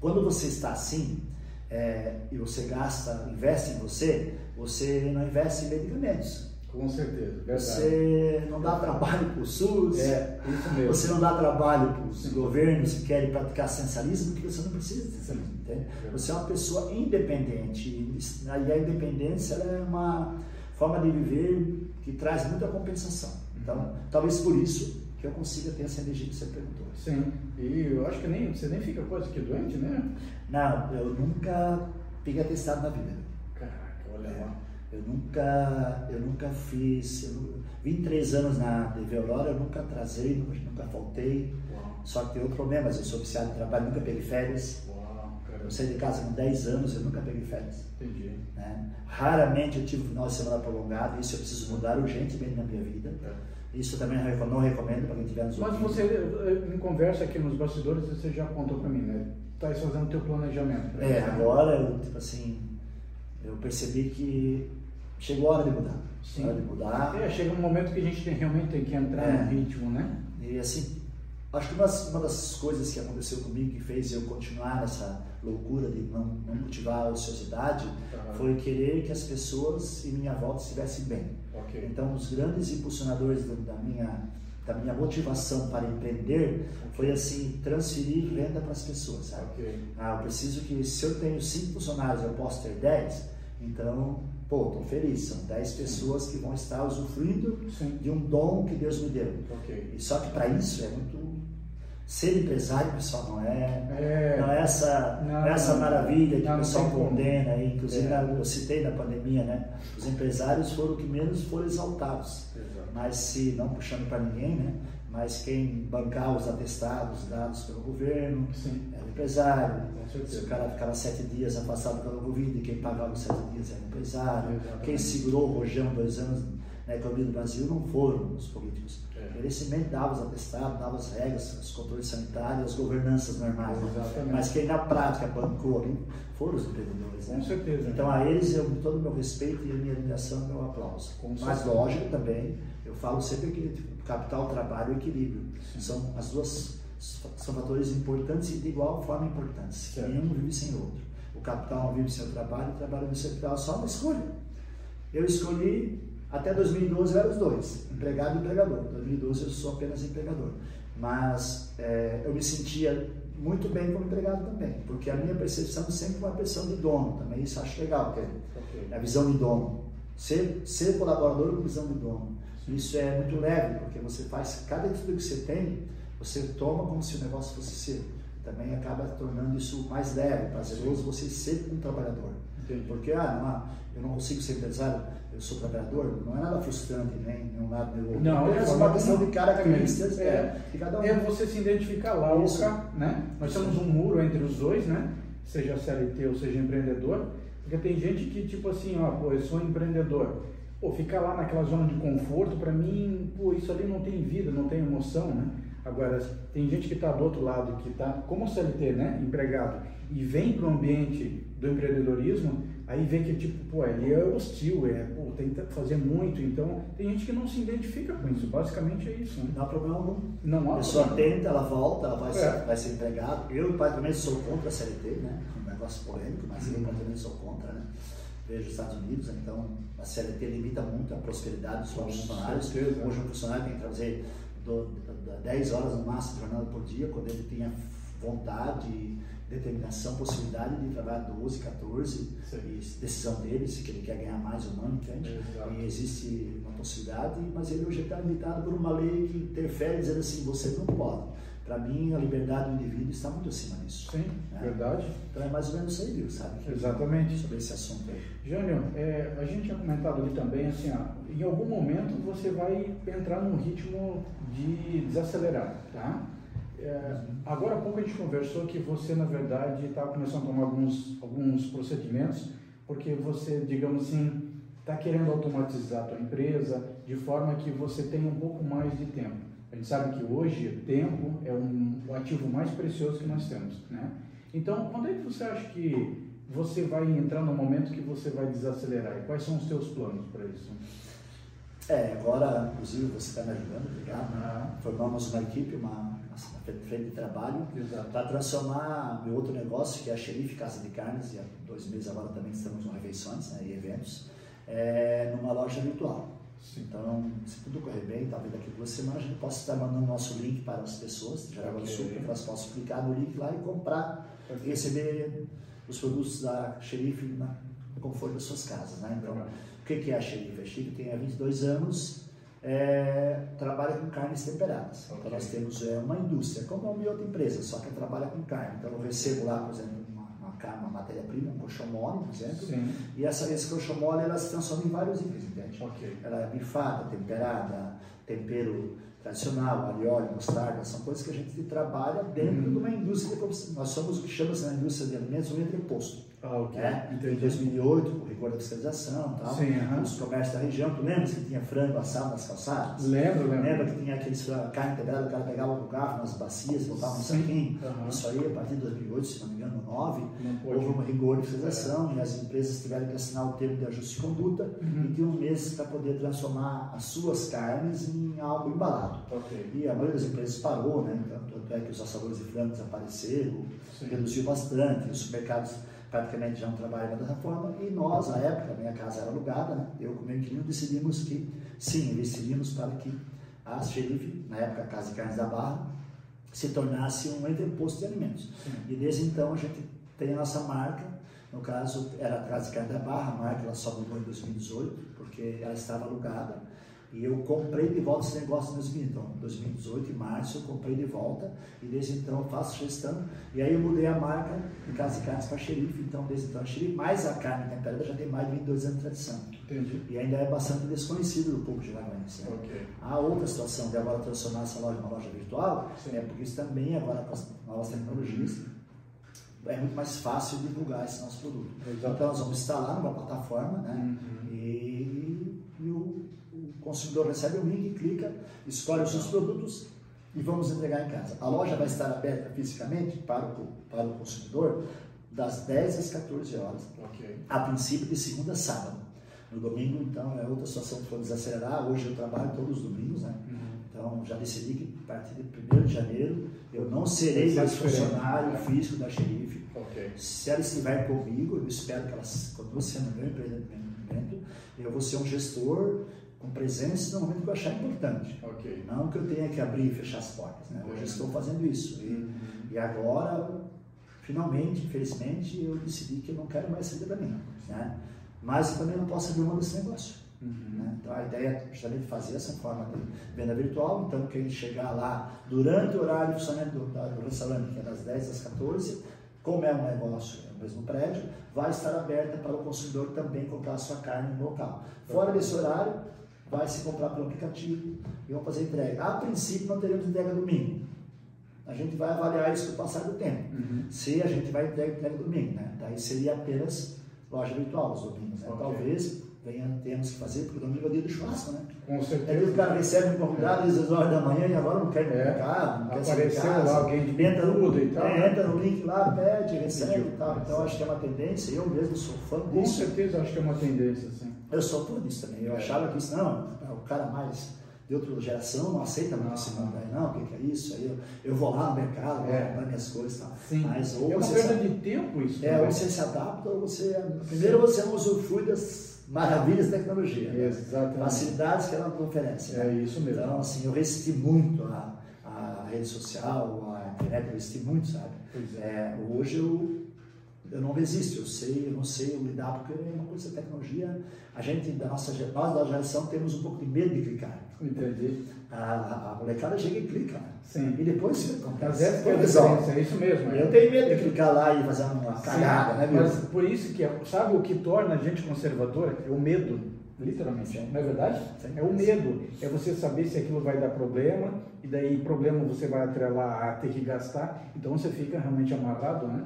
quando você está assim é, e você gasta, investe em você, você não investe em medicamentos. Com certeza, verdade. Você não dá trabalho para o SUS, é, isso mesmo. você não dá trabalho para os governos que querem praticar sensacionalismo, porque você não precisa de sensacionalismo, entende? É. Você é uma pessoa independente, e a independência é uma forma de viver que traz muita compensação. Então, talvez por isso que eu consiga ter essa energia que você perguntou. Sim, e eu acho que nem, você nem fica quase que doente, né? Não, eu nunca peguei atestado na vida. Caraca, olha é. Eu nunca, eu nunca fiz, eu 23 anos na TV Aurora, eu nunca atrasei, nunca, nunca faltei. Uau. Só que tem outro problema, eu sou oficial de trabalho, nunca peguei férias. Uau, eu saí de casa com 10 anos, eu nunca peguei férias. Entendi. Né? Raramente eu tive final de semana prolongado, isso eu preciso mudar urgentemente na minha vida. É. Isso também não recomendo para quem estiver nos Mas você, em conversa aqui nos bastidores, você já contou para mim, né? Está fazendo o teu planejamento. É, agora, eu, tipo assim, eu percebi que chegou a hora de mudar. Sim. Hora de mudar. É, chega um momento que a gente tem, realmente tem que entrar é. no ritmo, né? E assim, Acho que uma, uma das coisas que aconteceu comigo que fez eu continuar nessa loucura de não, não cultivar a ociosidade uhum. foi querer que as pessoas em minha volta estivessem bem. Okay. Então, os grandes impulsionadores da minha da minha motivação para empreender foi assim transferir renda para as pessoas, sabe? Okay. Ah, eu preciso que se eu tenho cinco funcionários eu posso ter dez, então pô, estou feliz, são 10 pessoas que vão estar usufruindo Sim. de um dom que Deus me deu. Okay. E só que para isso é muito. Ser empresário, pessoal, não é, é não é essa, não, essa não, maravilha que não, o pessoal condena aí. Inclusive, é. eu citei na pandemia, né? Os empresários foram os que menos foram exaltados. Exato. Mas se, não puxando para ninguém, né? Mas quem bancar os atestados dados pelo governo Sim. Empresário. Se o cara ficava sete dias afastado pelo Covid, quem pagava os sete dias era empresário. Exatamente. Quem segurou o rojão dois anos na economia do Brasil não foram os políticos. É. O merecimento dava os atestados, dava as regras, os controles sanitários, as governanças normais. Né? Mas quem na prática bancou ali foram os empreendedores. Né? Com certeza. Então a eles eu todo o meu respeito e a minha admiração e meu aplauso. Com Mas certeza. lógico também, eu falo sempre que tipo, capital, trabalho e equilíbrio. Sim. São as duas são fatores importantes e de igual forma importantes. Certo. Nenhum vive sem outro. O capital vive sem o trabalho, o trabalho vive sem o capital. Só uma escolha. Eu escolhi até 2012 eu era os dois, empregado e empregador. Em 2012 eu sou apenas empregador. Mas é, eu me sentia muito bem como empregado também, porque a minha percepção é sempre uma percepção de dono, também isso acho legal, é okay. a visão de dono. Ser, ser colaborador com visão de dono. Isso é muito leve, porque você faz, cada título que você tem, você toma como se o negócio fosse seu. Também acaba tornando isso mais leve, prazeroso, você ser um trabalhador. Entendi. Porque, ah, não, eu não consigo ser empresário, eu sou trabalhador, não é nada frustrante, nem, nem um lado nem outro. Não, é uma questão de características é, é, de cada um. É você se identificar lá, Isso. né? Nós temos um muro entre os dois, né? Seja CLT ou seja empreendedor, porque tem gente que, tipo assim, ó, pô, eu sou empreendedor. Pô, ficar lá naquela zona de conforto, para mim, pô, isso ali não tem vida, não tem emoção, né? Agora, tem gente que está do outro lado, que está como CLT, né, empregado, e vem para o ambiente do empreendedorismo, aí vê que, tipo, pô, ele é hostil, é, pô, tem que fazer muito, então tem gente que não se identifica com isso, basicamente é isso. Né? Não há problema algum. Não há A pessoa problema. tenta, ela volta, ela vai, é. ser, vai ser empregado. Eu, praticamente, sou contra a CLT, né, um negócio polêmico, mas eu, praticamente, sou contra, né vejo os Estados Unidos, então a CLT limita muito a prosperidade dos funcionários. Hoje um funcionário tem que trazer 10 horas no máximo jornada por dia, quando ele tenha vontade, determinação, possibilidade de trabalhar 12, 14, e decisão dele, se ele quer ganhar mais ou não, entende? Exato. E existe uma possibilidade, mas ele hoje está limitado por uma lei que interfere dizendo assim, você não pode. Para mim, a liberdade do indivíduo está muito acima disso. Sim, né? verdade. Então é mais ou menos isso aí, viu, sabe? Exatamente. Sobre esse assunto aí. Jânio, é, a gente tinha comentado ali também, assim, ó, em algum momento você vai entrar num ritmo de desacelerar, tá? É, agora há pouco a gente conversou que você, na verdade, está começando a tomar alguns, alguns procedimentos, porque você, digamos assim, está querendo automatizar a tua empresa de forma que você tenha um pouco mais de tempo. A gente sabe que hoje tempo é um, o ativo mais precioso que nós temos, né? Então, quando é que você acha que você vai entrar no momento que você vai desacelerar? E quais são os seus planos para isso? É, agora, inclusive, você está me ajudando, obrigado. Ah. Formamos uma equipe, uma, uma frente de trabalho, para transformar meu outro negócio, que é a Xerife Casa de Carnes, e há dois meses agora também estamos com refeições né, e eventos, é, numa loja virtual. Então, se tudo correr bem, talvez daqui a duas semanas a gente possa estar mandando nosso link para as pessoas de do Sul, para que elas possam clicar no link lá e comprar e receber os produtos da Xerife na, no conforto das suas casas. Né? Então, o que é a Xerife? A Xerife tem há 22 anos, é, trabalha com carnes temperadas. Okay. Então, nós temos é, uma indústria, como uma outra empresa, só que trabalha com carne. Então, eu recebo lá, por exemplo, uma matéria-prima, um colchão mole, por exemplo. Sim. E essa, esse colchão mole ela se transforma em vários itens, entende? Okay. Ela é bifada, temperada, tempero tradicional, alho, mostarda, são coisas que a gente trabalha dentro uhum. de uma indústria. Nós somos o que chama-se na indústria de alimentos um entreposto. Ah, okay. é? Em 2008, com o rigor da fiscalização tal, Sim, uhum. os comércios da região, tu lembra que tinha frango assado nas calçadas? Lembro, lembro. Lembra que tinha aqueles carne integrada, o cara pegava o garfo nas bacias, botava no saquinho? Uhum. Isso aí, a partir de 2008, se não me engano, 9, houve um rigor de fiscalização é. e as empresas tiveram que assinar o termo de ajuste de conduta uhum. e tinham meses para poder transformar as suas carnes em em algo embalado. Okay. E a maioria das empresas parou, né? Então, tanto é que os assadores de frango desapareceram, Sim. reduziu bastante, os supermercados praticamente já não trabalham dessa forma, e nós, na época, a minha casa era alugada, né? eu com meu inquilino decidimos que, sim, investiríamos para que a xerife, na época a Casa de Carnes da Barra, se tornasse um entreposto de alimentos. Sim. E desde então a gente tem a nossa marca, no caso era a Casa de Carnes da Barra, a marca ela só mudou em 2018, porque ela estava alugada, e eu comprei de volta esse negócio em 2000, então, 2018, em março, eu comprei de volta e desde então eu faço gestão. E aí eu mudei a marca de Casa de Carnes para Xerife, então desde então a Xerife, mais a carne temperada já tem mais de 22 anos de tradição. Entendi. E ainda é bastante desconhecido do público de Né? Okay. A outra situação de agora transformar essa loja em uma loja virtual Sim. é porque isso também agora com as novas tecnologias é muito mais fácil divulgar esse nosso produto. Exato. Então nós vamos instalar numa plataforma, né? Uhum. Consumidor recebe o link, clica, escolhe os seus produtos e vamos entregar em casa. A loja vai estar aberta fisicamente para o, para o consumidor das 10 às 14 horas, okay. a princípio de segunda a sábado. No domingo, então, é outra situação que for desacelerar. Hoje eu trabalho todos os domingos, né? Uhum. Então, já decidi que a partir de 1 de janeiro eu não serei mais funcionário físico da xerife. Okay. Se ela estiver comigo, eu espero que ela continue sendo meu empreendimento, eu vou ser um gestor com presença no momento que eu achar importante. Okay. Não que eu tenha que abrir e fechar as portas. Né? Hoje estou fazendo isso. E, uhum. e, agora, finalmente, infelizmente, eu decidi que eu não quero mais sair para mim. Né? Mas também não posso abrir mão desse negócio. Uhum. Né? Então a ideia é justamente fazer essa forma de venda virtual. Então, quem chegar lá durante o horário de funcionamento do, do restaurante, que é das 10 às 14, como é um negócio no mesmo prédio, vai estar aberta para o consumidor também comprar a sua carne no local. Fora desse horário, vai se comprar pelo aplicativo e vão fazer entrega. A princípio, não teremos entrega domingo. A gente vai avaliar isso com o passar do tempo. Uhum. Se a gente vai entrega, entrega domingo, né? Daí seria apenas loja virtual os domingos. Né? Okay. Talvez venha, temos que fazer, porque o domingo é dia do churrasco, né? Com certeza. Aí o cara recebe um convidado às 10 horas da manhã e agora não quer ir é. não quer Apareceu lá alguém de entra no, e tal. É, entra no link lá, pede, recebe e tal. Então acho que é uma tendência, eu mesmo sou fã disso. Com certeza acho que é uma tendência, sim. Eu sou fã disso também. Eu é. achava que isso, não, é o cara mais de outra geração não aceita muito esse mundo aí, não, o que, que, é isso? Aí eu, eu vou lá no mercado, é. comprar minhas coisas e tal. Sim. Mas, ou é uma perda de tempo isso. É, ou você se adapta, ou você. Primeiro você não usufrui das maravilhas da tecnologia. Né? Exatamente. Facilidades que ela oferece. Né? É isso mesmo. Então, assim, eu resisti muito a, a rede social, a internet, eu resisti muito, sabe? É. É, hoje eu eu não resisto, eu sei, eu não sei eu lidar, porque é uma coisa tecnologia, a gente, da nossa, nós da geração, temos um pouco de medo de clicar. Entendi. A, a molecada chega e clica. Sim. E depois acontece. Mas é, diferença, é isso mesmo. Eu tenho medo de clicar lá e fazer uma cagada, né, Mas por isso que, sabe o que torna a gente conservador? É o medo, literalmente. Sim. Não é verdade? Sim. É o medo. É você saber se aquilo vai dar problema, e daí problema você vai atrelar a ter que gastar, então você fica realmente amarrado, né?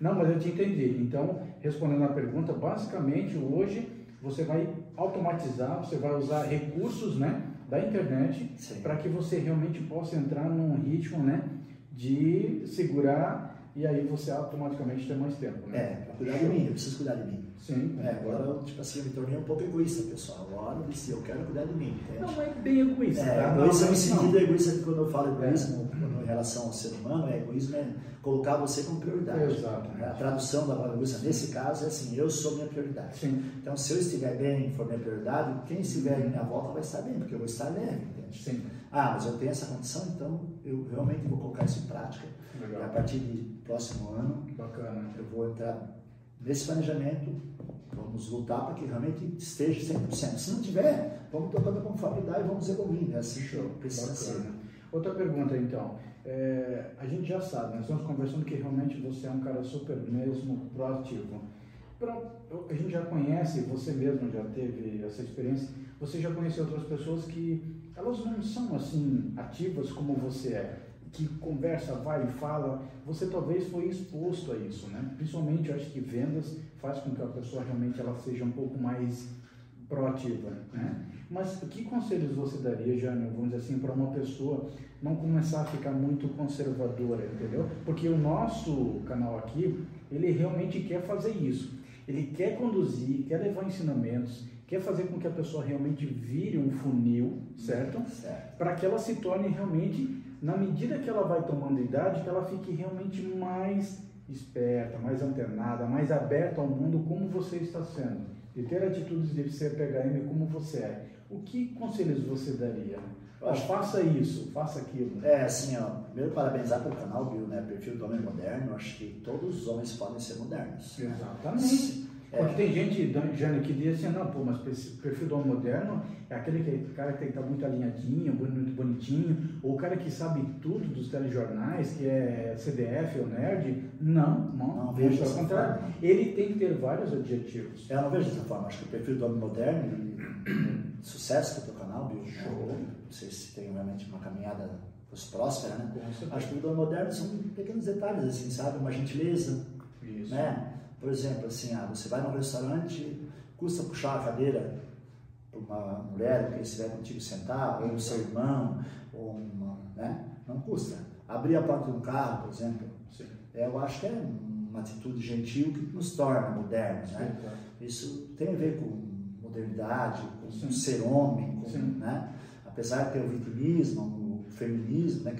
Não, mas eu te entendi. Então, respondendo a pergunta, basicamente hoje você vai automatizar, você vai usar recursos, né, da internet para que você realmente possa entrar num ritmo, né, de segurar e aí você automaticamente tem mais tempo. Né? É, cuidar de mim, eu preciso cuidar de mim. Sim. É, agora, tipo assim, eu me tornei um pouco egoísta, pessoal. Agora eu disse, eu quero cuidar de mim. Entende? Não, é bem egoísta. É, tá? egoísta no sentido egoísta quando eu falo egoísmo relação ao ser humano, é egoísmo é colocar você como prioridade. Exato. A tradução da egoísta nesse caso é assim, eu sou minha prioridade. Sim. Então, se eu estiver bem, for minha prioridade, quem estiver em minha volta vai estar bem, porque eu vou estar leve, entende? Sim. Ah, mas eu tenho essa condição, então eu realmente vou colocar isso em prática. Legal. E a partir de próximo ano, Bacana. eu vou entrar nesse planejamento, vamos lutar para que realmente esteja 100%. Se não tiver, vamos tocando conformidade e vamos evoluindo. É assim que precisa. Outra pergunta então. É, a gente já sabe, nós estamos conversando que realmente você é um cara super mesmo proativo. Pra, a gente já conhece, você mesmo já teve essa experiência, você já conhece outras pessoas que elas não são assim ativas como você é que conversa, vai e fala, você talvez foi exposto a isso, né? Principalmente, eu acho que vendas faz com que a pessoa realmente ela seja um pouco mais proativa, né? Mas que conselhos você daria, Jânio, vamos dizer assim, para uma pessoa não começar a ficar muito conservadora, entendeu? Porque o nosso canal aqui, ele realmente quer fazer isso. Ele quer conduzir, quer levar ensinamentos, quer fazer com que a pessoa realmente vire um funil, certo? Certo. Para que ela se torne realmente, na medida que ela vai tomando idade, que ela fique realmente mais esperta, mais antenada, mais aberta ao mundo como você está sendo. E ter atitudes de ser PHM como você é. O que conselhos você daria? Ó, faça isso, faça aquilo. É, assim, ó, primeiro parabenizar pelo canal, Bill, né? Perfil do Homem Moderno. Acho que todos os homens podem ser modernos. Exatamente. É. Porque tem gente, Jane, que diz assim, não, pô, mas perfil do homem moderno é aquele que, cara que tem que estar muito alinhadinho, muito bonitinho, ou o cara que sabe tudo dos telejornais, que é CDF ou nerd. Não, não, não vejo pelo contrário. Ele tem que ter vários adjetivos. É, eu não vejo dessa forma. Acho que o perfil do homem moderno, sucesso para o teu canal, Bill. Show. Não sei se tem realmente uma caminhada próspera, né? Acho que o do homem moderno são pequenos detalhes, assim, sabe? Uma gentileza, Isso. né? Por exemplo, assim, ah, você vai num restaurante, custa puxar a cadeira para uma mulher que estiver contigo sentar, ou um seu irmão, ou uma, né? Não custa. Abrir a porta de um carro, por exemplo, é, eu acho que é uma atitude gentil que nos torna modernos, né? Sim, claro. Isso tem a ver com modernidade, com Sim. ser homem, com, né? Apesar de ter o vitimismo, o feminismo, né?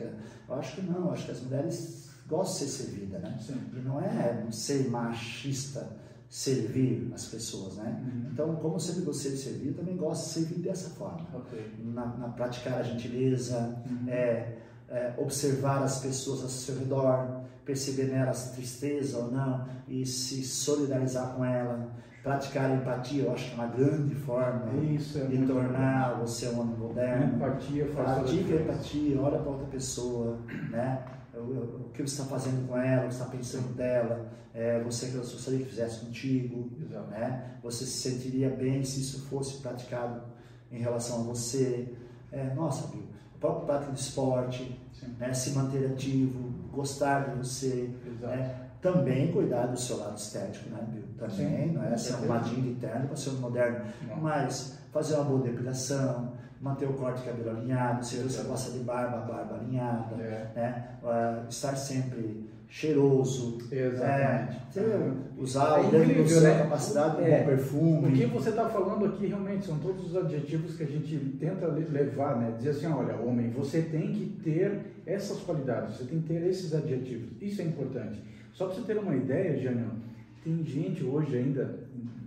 Eu acho que não, eu acho que as mulheres gosta de ser servida, né? Sim. E não é ser machista servir as pessoas, né? Uhum. Então, como sempre gostei de servir, também gosto de servir dessa forma. Okay. Na, na, praticar a gentileza, uhum. é, é, observar as pessoas ao seu redor, perceber nelas tristeza ou não e se solidarizar com ela, praticar empatia, eu acho que é uma grande forma Isso, é de tornar bom. você um homem moderno. Empatia faz Pratica empatia, olha para outra pessoa, né? O, que você está fazendo com ela, o que está pensando dela, é, você que gostaria que fizesse contigo, Exato. né? Você se sentiria bem se isso fosse praticado em relação a você. É, nossa, Bill, o próprio prática de esporte, né? se manter ativo, gostar de você, né? também cuidar do seu lado estético, né, Bill? Também, Sim, não é ser um ladinho de terno para ser um moderno, não. mas fazer uma boa depilação, manter o corte de cabelo alinhado, se você gosta de barba, barba alinhada, é. né? Uh, estar sempre cheiroso, Exatamente. É, usar é o dentro da sua né? capacidade é. perfume. O que você está falando aqui realmente são todos os adjetivos que a gente tenta levar, né? Dizer assim, olha, homem, você tem que ter essas qualidades, você tem que ter esses adjetivos. Isso é importante. Só para você ter uma ideia, Jânio, tem gente hoje ainda,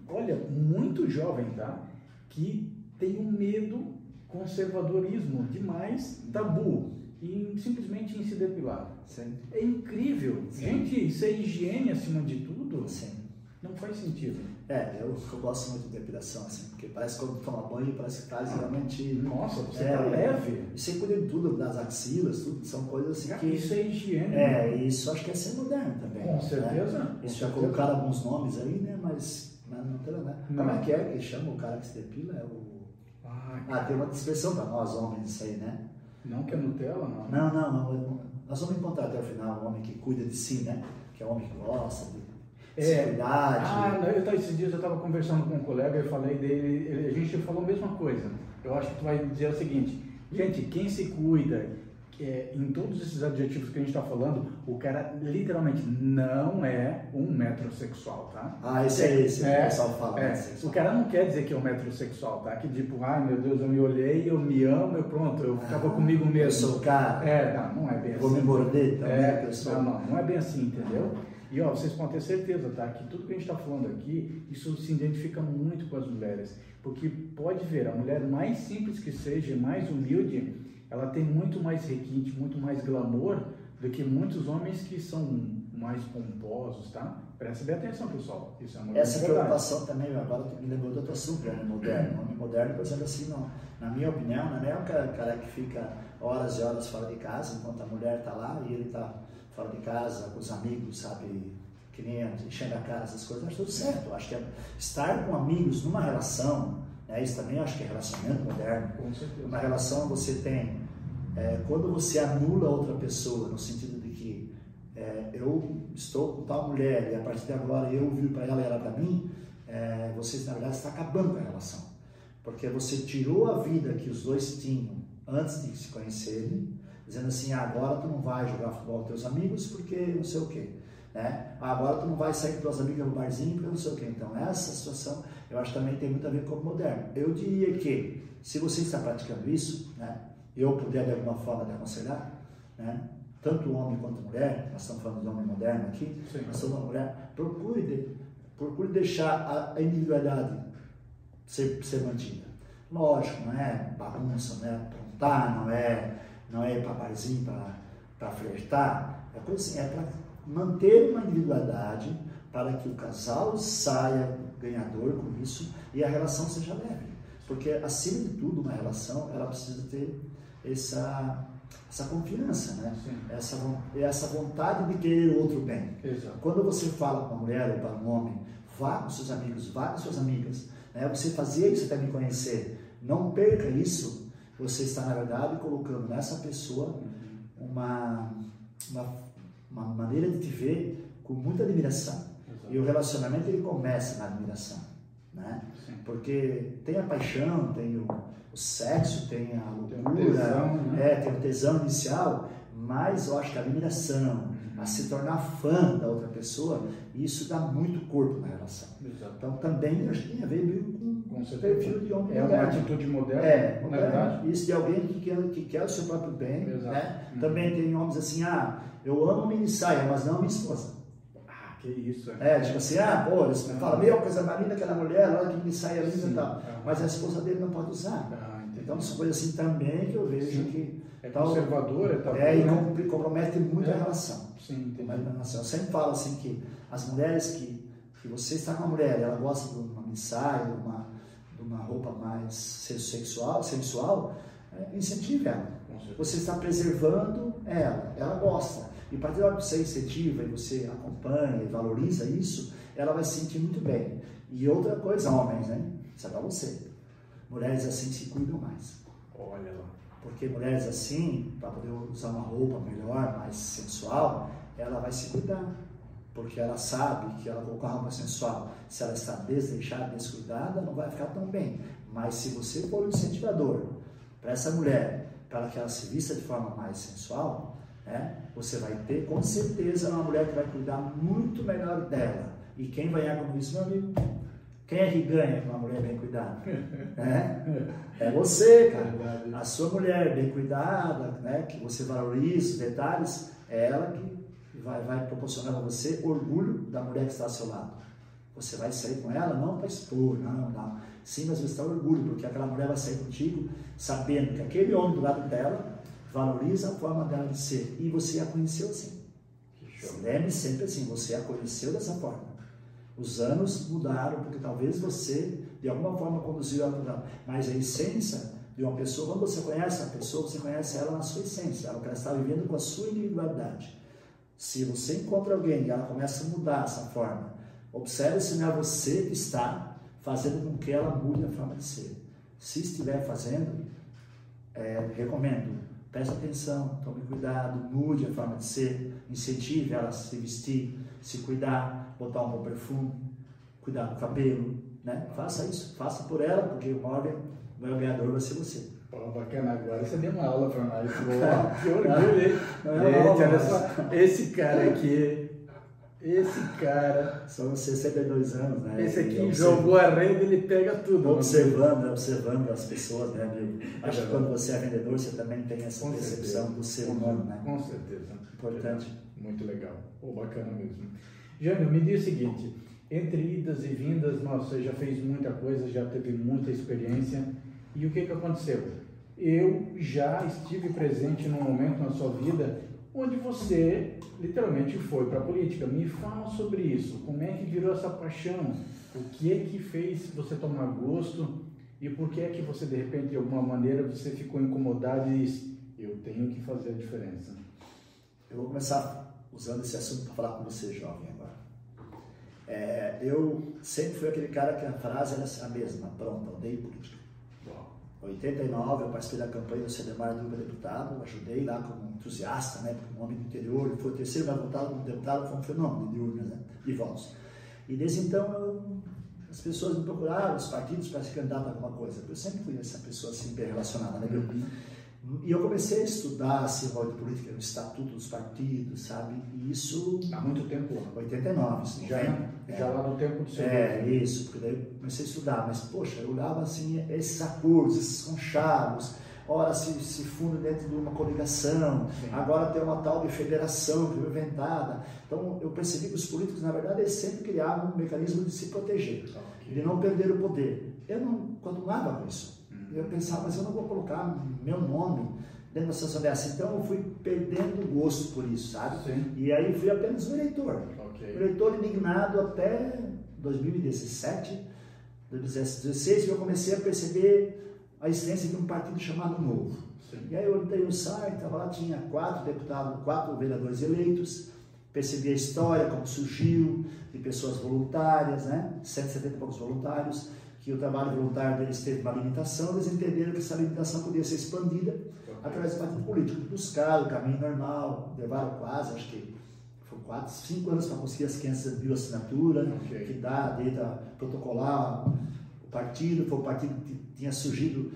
olha, muito jovem, tá? Que tem um medo conservadorismo demais, tabu, e simplesmente em se depilar. Sim. É incrível. Sim. Gente, isso é higiene acima de tudo. Sim. Não faz sentido. É, eu, eu gosto muito de depilação, assim, porque parece que quando toma banho, parece que traz realmente. Nossa, você é, tá leve. E você cuida de tudo, das axilas, tudo, são coisas assim que. Isso é higiene. É, isso acho que é ser moderno também. Com certeza. Né? Com Isso certeza. já colocaram alguns nomes aí, né? Mas. Mas não tem, né? Não. Como é que é que chama o cara que se depila? É o. Ah, tem uma expressão para nós homens isso aí, né? não que é Nutella, não. Não, não, não. Nós vamos encontrar até o final um homem que cuida de si, né? Que é um homem que gosta de É. Ah, não, eu, esses dias eu estava conversando com um colega e falei dele, ele- a gente falou a mesma coisa. Eu acho que tu vai dizer o seguinte, gente, quem se cuida, é, em todos esses adjetivos que a gente está falando, o cara literalmente não é um metrosexual, tá? Ah, esse é esse, É, o pessoal fala. É, né? o cara não quer dizer que é um metrosexual, tá? Que tipo, ai meu Deus, eu me olhei, eu me amo, eu pronto, eu ficava Ah, comigo mesmo. Eu sou o cara. É, não, não é bem Vou assim. me morder também, É, pessoal. não, não, não é bem assim, entendeu? E ó, vocês podem ter certeza, tá? Que tudo que a gente está falando aqui, isso se identifica muito com as mulheres. Porque pode ver, a mulher mais simples que seja, mais humilde, ela tem muito mais requinte, muito mais glamour do que muitos homens que são mais pomposos, tá? Presta bem atenção, pessoal. Isso é uma Essa verdade. preocupação também, agora me lembrou do outro assunto, homem moderno. Homem moderno, por exemplo, assim, não, na minha opinião, não é o cara, cara que fica horas e horas fora de casa, enquanto a mulher está lá e ele está fora de casa, com os amigos, sabe, que nem enchendo a cara, essas coisas, acho tudo certo. Acho que é estar com amigos numa relação, né, isso também acho que é relacionamento moderno. Com certeza. Uma relação você tem, é, quando você anula outra pessoa, no sentido de que é, eu estou com tal mulher e a partir de agora eu viro para ela e ela para mim, é, você na verdade está acabando com a relação. Porque você tirou a vida que os dois tinham antes de se conhecerem, dizendo assim, ah, agora tu não vai jogar futebol com teus amigos porque não sei o quê. Né? Agora tu não vai sair com tuas amigas no barzinho porque não sei o que. Então, essa situação eu acho que também tem muito a ver com o moderno. Eu diria que, se você está praticando isso, né, eu puder de alguma forma te aconselhar, né, tanto homem quanto mulher, nós estamos falando de homem moderno aqui, Sim. nós somos uma mulher, procure, procure deixar a, individualidade ser, ser mantida. Lógico, não é bagunça, não é aprontar, não é, não é ir para barzinho para flertar, é coisa assim, é para manter uma individualidade para que o casal saia ganhador com isso e a relação seja leve. Porque, acima de tudo, uma relação, ela precisa ter essa, essa confiança, né? Essa, essa vontade de querer o outro bem. Exato. Quando você fala com uma mulher ou para um homem, vá com seus amigos, vá com suas amigas. Né? Você fazia isso até me conhecer. Não perca isso. Você está, na verdade, colocando nessa pessoa uma, uma, uma maneira de te ver com muita admiração. E o relacionamento ele começa na admiração, né? Porque tem a paixão, tem o, o sexo, tem a loucura, tem o, tesão, né? é, tem o tesão inicial, mas eu acho que a admiração, a se tornar fã da outra pessoa, isso dá muito corpo na relação. Exato. Então também acho que tem a ver meio com, com o perfil de homem É uma atitude moderna, é, moderno. verdade. Isso de alguém que quer, que quer o seu próprio bem. Né? Uhum. Também tem homens assim, ah, eu amo mini saia, mas não minha esposa. Que isso, é. É, tipo assim, ah, pô, eles falam, meu, coisa mais linda aquela mulher, olha que me sai linda e tal. É. Mas a esposa dele não pode usar. Ah, então, são coisas assim também que eu vejo Sim. que. É então, conservadora, tá É, e né? compromete muito é. a relação. Sim, entendi. A relação. Eu sempre falo assim que as mulheres que, que você está com uma mulher e ela gosta de uma ensaio, uma, de uma roupa mais sexual, sensual, é, incentive ela. Você está preservando ela, ela gosta. E a partir da hora que você incentiva e você acompanha e valoriza isso, ela vai se sentir muito bem. E outra coisa, homens, né? Isso é para você. Mulheres assim se cuidam mais. Olha lá. Porque mulheres assim, para poder usar uma roupa melhor, mais sensual, ela vai se cuidar. Porque ela sabe que ela colocar uma roupa sensual, se ela está desleixada, descuidada, não vai ficar tão bem. Mas se você for um incentivador para essa mulher, para que ela se vista de forma mais sensual, né? você vai ter com certeza uma mulher que vai cuidar muito melhor dela. E quem vai ganhar com isso, meu amigo? Quem é que ganha com uma mulher bem cuidada? *laughs* é? é você, cara. A sua mulher bem cuidada, né? que você valoriza os detalhes, é ela que vai, vai proporcionar a você orgulho da mulher que está ao seu lado. Você vai sair com ela não para expor, não, não. Sim, mas você está orgulho, porque aquela mulher vai sair contigo sabendo que aquele homem do lado dela valoriza a forma dela de ser. E você a conheceu assim. Lembre sempre assim, você a conheceu dessa forma. Os anos mudaram, porque talvez você, de alguma forma, conduziu ela para Mas a essência de uma pessoa, quando você conhece a pessoa, você conhece ela na sua essência, ela está vivendo com a sua individualidade. Se você encontra alguém e ela começa a mudar essa forma, observe se não é você que está fazendo com que ela mude a forma de ser. Se estiver fazendo, é, recomendo, Preste atenção, tome cuidado, mude a forma de ser, incentive ela a se vestir, se cuidar, botar um bom perfume, cuidar do cabelo, né? Faça isso, faça por ela, porque o maior, o maior ganhador vai ser você. Pô, bacana, agora você deu uma aula para nós. *laughs* Que orgulho, hein? Gente, olha só, esse cara aqui esse cara. São 62 anos, né? Esse aqui jogou a rede, ele pega tudo. Né? Observando, né? observando as pessoas, né, amigo? Acho que quando você é vendedor, você também tem essa Com percepção certeza. do ser humano, né? Com certeza. Importante. Muito legal. Oh, bacana mesmo. Jânio, me diz o seguinte: entre idas e vindas, você já fez muita coisa, já teve muita experiência. E o que, que aconteceu? Eu já estive presente num momento na sua vida onde você literalmente foi para a política. Me fala sobre isso. Como é que virou essa paixão? O que é que fez você tomar gosto? E por que é que você, de repente, de alguma maneira, você ficou incomodado e disse, eu tenho que fazer a diferença? Eu vou começar usando esse assunto para falar com você, jovem, agora. É, eu sempre fui aquele cara que a frase era a mesma, pronto, odeio política. Em 89, eu participei da campanha do Cedemar do deputado, ajudei lá como entusiasta, né, um homem do interior, ele foi o terceiro mais votado como deputado, foi um fenômeno de urnas, né, de votos. E desde então, eu, as pessoas me procuraram, os partidos, para se candidatar a alguma coisa. Eu sempre fui essa pessoa assim, bem relacionada, né, uhum. E eu comecei a estudar assim, de política, o estatuto dos partidos, sabe? E isso. Há muito tempo. 89, assim, já, é, já lá no tempo do seu. É, isso, porque daí comecei a estudar. Mas, poxa, eu olhava assim, esses acordos, esses conchavos, ora se, se funda dentro de uma coligação, Sim. agora tem uma tal de federação que foi inventada. Então, eu percebi que os políticos, na verdade, eles sempre criavam um mecanismo de se proteger, okay. de não perder o poder. Eu não continuava com isso. Eu pensava, mas eu não vou colocar meu nome dentro da dessa. Então eu fui perdendo o gosto por isso, sabe? Sim. E aí fui apenas um eleitor. Okay. Um eleitor indignado até 2017, 2016, eu comecei a perceber a existência de um partido chamado Novo. Sim. E aí eu entrei no site, estava lá, tinha quatro deputados, quatro vereadores eleitos, percebi a história, como surgiu, de pessoas voluntárias, né? 170 e poucos voluntários que o trabalho voluntário deles teve uma limitação, eles entenderam que essa limitação podia ser expandida através do partido político. Buscaram o caminho normal, levaram quase, acho que foram quatro, cinco anos para conseguir as 500 mil assinaturas, okay. que dá direito a protocolar o partido, foi o partido que tinha surgido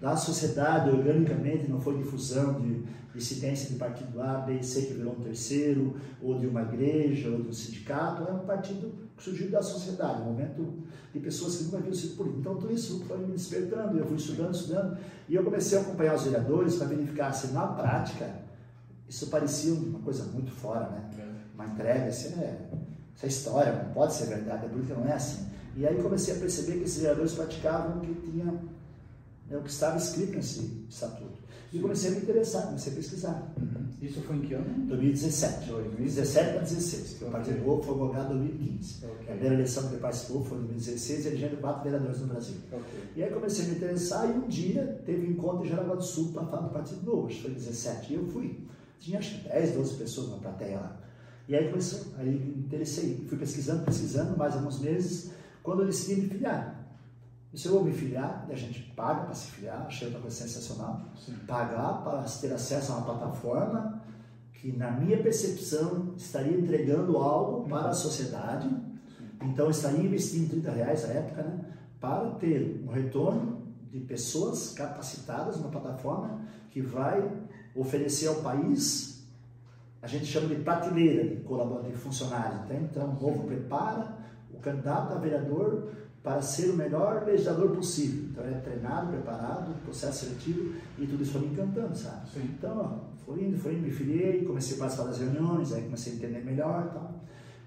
da sociedade organicamente, não foi difusão de dissidência de partido A, B e C que virou um terceiro, ou de uma igreja, ou de um sindicato, é um partido que surgiu da sociedade, um momento de pessoas que nunca haviam sido políticos. Então tudo isso foi me despertando, eu fui estudando, estudando, e eu comecei a acompanhar os vereadores para verificar se na prática isso parecia uma coisa muito fora, né? É. Uma entrega, isso é, isso é história, não pode ser verdade, a política não é assim. E aí comecei a perceber que esses vereadores praticavam o que tinha é o que estava escrito nesse estatuto. E comecei a me interessar, comecei a pesquisar. Uhum. Isso foi em que ano? 2017. 2017 para 2016, porque okay. o Partido Novo foi convocado em 2015. Okay. A primeira eleição que ele participou foi em 2016, elegendo quatro vereadores no Brasil. Okay. E aí comecei a me interessar e um dia teve um encontro em Jaraguá do Sul para falar do Partido Novo, acho que foi em 2017. E eu fui. Tinha acho que 10, 12 pessoas na plateia lá. E aí começou, aí me interessei. Fui pesquisando, pesquisando, mais alguns meses, quando eu decidi me filiar. Se eu vou me filiar, e a gente paga para se filiar, achei outra coisa sensacional, Sim. pagar para ter acesso a uma plataforma que, na minha percepção, estaria entregando algo uhum. para a sociedade, então estaria investindo 30 reais na época, né, para ter um retorno de pessoas capacitadas numa plataforma que vai oferecer ao país, a gente chama de prateleira de de funcionários. Então, então o povo prepara o candidato a vereador para ser o melhor legislador possível. Então é treinado, preparado, processo seletivo e tudo isso foi me encantando, sabe? Sim. Então, ó, foi indo, foi indo, me filiei, comecei a participar das reuniões, aí comecei a entender melhor e tal.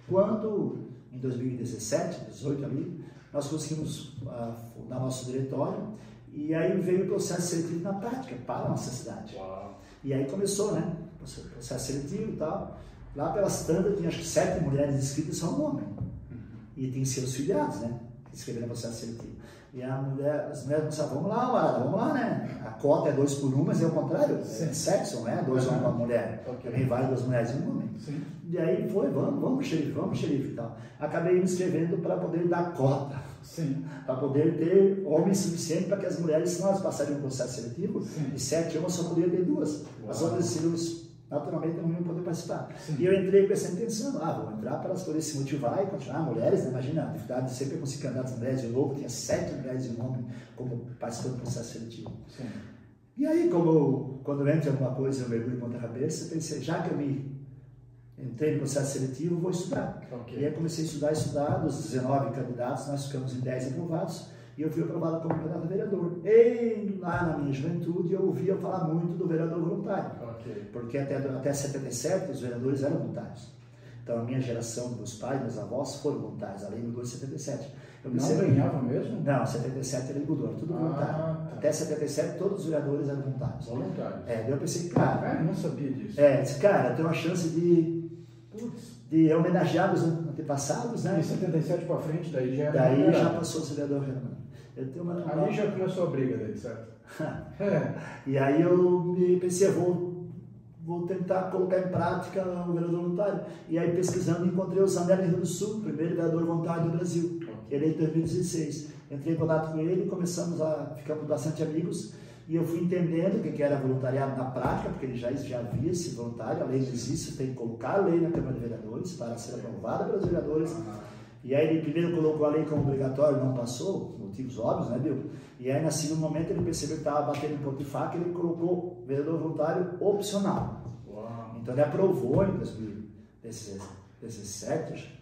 Quando, em 2017, 2018 ali, nós conseguimos uh, fundar nosso diretório e aí veio o processo seletivo na prática para a nossa cidade. Uau. E aí começou, né? O processo seletivo e tal. Lá pelas tandas tinha acho que sete mulheres inscritas só um homem. Uhum. E tem seus filiados, né? Escrever no processo seletivo. E a mulher, as mulheres pensavam, vamos lá, Mara, vamos lá, né? A cota é dois por um, mas é o contrário, é sexo, né? Dois homens com uma mulher. Okay. Também vale duas mulheres e um homem. Sim. E aí foi, vamos, vamos, xerife, vamos, xerife e tal. Acabei me inscrevendo para poder dar cota. Para poder ter homens suficiente para que as mulheres, se nós passarem um processo seletivo, Sim. de sete homens só poderia ter duas. Uau. As outras seriam naturalmente não iam poder participar. Sim. E eu entrei com essa intenção, ah, vou entrar para elas poderem se motivar e continuar. Mulheres, né? imagina, a dificuldade de sempre conseguir candidatos mulheres de novo, tinha sete mulheres de nome como participando do processo seletivo. Sim. E aí, como quando eu entro em alguma coisa, eu mergulho ponta cabeça, pensei, já que eu me entrei no processo seletivo, vou estudar. Okay. E aí comecei a estudar, estudar, dos 19 candidatos, nós ficamos em 10 aprovados, e eu fui aprovado como candidato a vereador. E lá na minha juventude eu ouvia falar muito do vereador voluntário, okay. porque até, até 77 os vereadores eram voluntários. Então a minha geração, meus pais, meus avós foram voluntários, além do 77. Eu não ganhava mesmo? Não, 77 ele mudou, tudo ah, voluntário. Tá. Até 77 todos os vereadores eram voluntários. Voluntários. É, daí eu pensei, cara. É, não sabia disso. É, disse, cara, eu tenho uma chance de. de homenagear os antepassados, né? E 77 para frente, daí já era. Daí já passou o vereador Renan. Eu uma. Ali já começou a briga daí, certo? é. *laughs* E aí eu me pensei, vou, vou tentar colocar em prática o vereador voluntário. E aí pesquisando encontrei o Zanelli Rio do Sul, primeiro vereador voluntário do Brasil, eleito em 2016. Entrei em contato com ele, começamos a ficamos bastante amigos e eu fui entendendo o que era voluntariado na prática, porque ele já, já havia esse voluntário, a lei existe, tem que colocar a lei na Câmara de Vereadores para ser aprovada pelos vereadores. E aí ele primeiro colocou a lei como obrigatório, não passou, motivos óbvios, né, Bill? E aí, nesse momento, ele percebeu que estava batendo em ponto de faca e ele colocou vereador voluntário opcional. Uau. Então ele aprovou em 2017,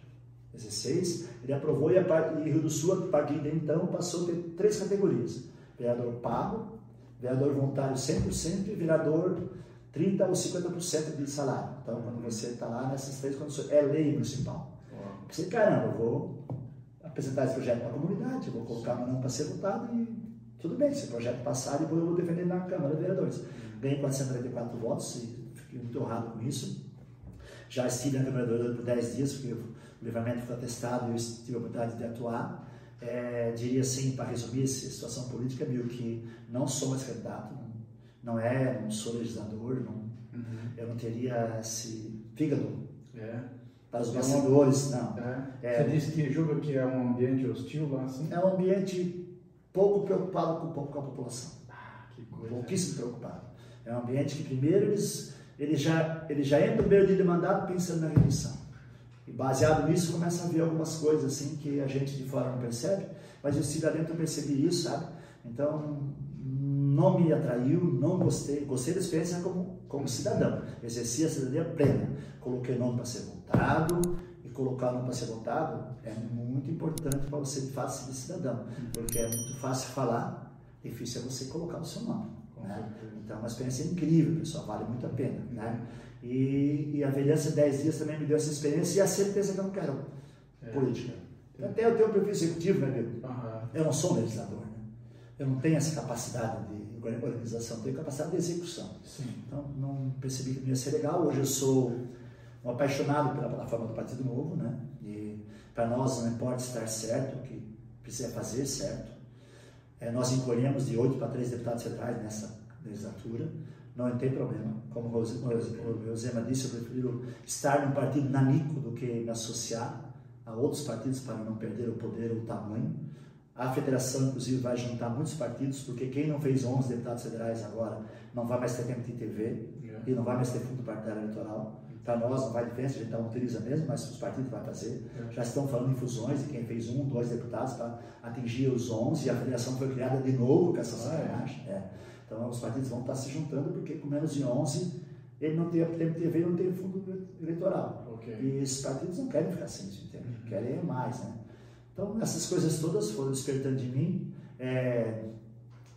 16, ele aprovou e, a, e Rio do Sul, a partir de então, passou a ter três categorias: vereador pago, vereador voluntário 100% e vereador 30% ou 50% de salário. Então, quando você está lá nessas três condições, é lei municipal. Você, caramba, vou apresentar esse projeto para a comunidade, vou colocar meu nome para ser votado e tudo bem, se o projeto passar, depois eu vou defender na Câmara de Vereadores. Ganhei 434 votos e fiquei muito honrado com isso. Já estive na Câmara de Vereadores por 10 dias, porque o livramento foi atestado e eu tive a oportunidade de atuar. É, diria assim, para resumir essa situação política, meio que não sou mais candidato, não, não é, não sou legislador, não, uhum. eu não teria esse fígado é. Para os bastidores, não. É. É, Você disse que julga que é um ambiente hostil lá, assim? É um ambiente pouco preocupado com, com a população. Ah, que coisa. Pouquíssimo preocupado. É um ambiente que primeiro eles, eles, já, eles já entram no dia de mandato pensando na reeleição. E baseado nisso começa a ver algumas coisas assim que a gente de fora não percebe, mas eu estive lá dentro eu percebi isso, sabe? Então não me atraiu, não gostei, gostei da experiência como, como cidadão, exerci a cidadania plena, coloquei nome para ser votado, colocar no para ser votado é muito importante para você de fato ser cidadão, porque é muito fácil falar, difícil é você colocar o seu nome. Né? Então é uma experiência incrível, pessoal, vale muito a pena. Né? E, e a velhança 10 dias também me deu essa experiência e a certeza que eu não quero é. política. Até eu tenho um perfil executivo, né, Bill? Uhum. Eu não sou legislador, né? Eu não tenho essa capacidade de organização, tenho capacidade de execução. Sim. Então não percebi que não ia ser legal. Hoje eu sou um apaixonado pela plataforma do Partido Novo, né? E para nós não importa estar certo, o que precisa fazer certo. É, nós encolhemos de oito para três deputados federais nessa legislatura, não tem problema. Como o Rosema disse, eu prefiro estar num partido nanico do que me associar a outros partidos para não perder o poder ou o tamanho. A federação, inclusive, vai juntar muitos partidos, porque quem não fez 11 deputados federais agora não vai mais ter tempo de TV yeah. e não vai mais ter fundo partidário eleitoral. Para nós não vai diferença, a gente não utiliza mesmo, mas os partidos vão fazer. É. Já estão falando em fusões, de quem fez um, dois deputados para atingir os 11, e a federação foi criada de novo com essa ah, é? sacanagem. É. É. Então os partidos vão estar se juntando, porque com menos de 11 ele não tem tempo de TV, não tem fundo eleitoral. Okay. E esses partidos não querem ficar entende? Uhum. Querem mais, né? Então essas coisas todas foram despertando de mim. É,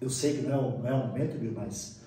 eu sei que não é o, não é o momento, mas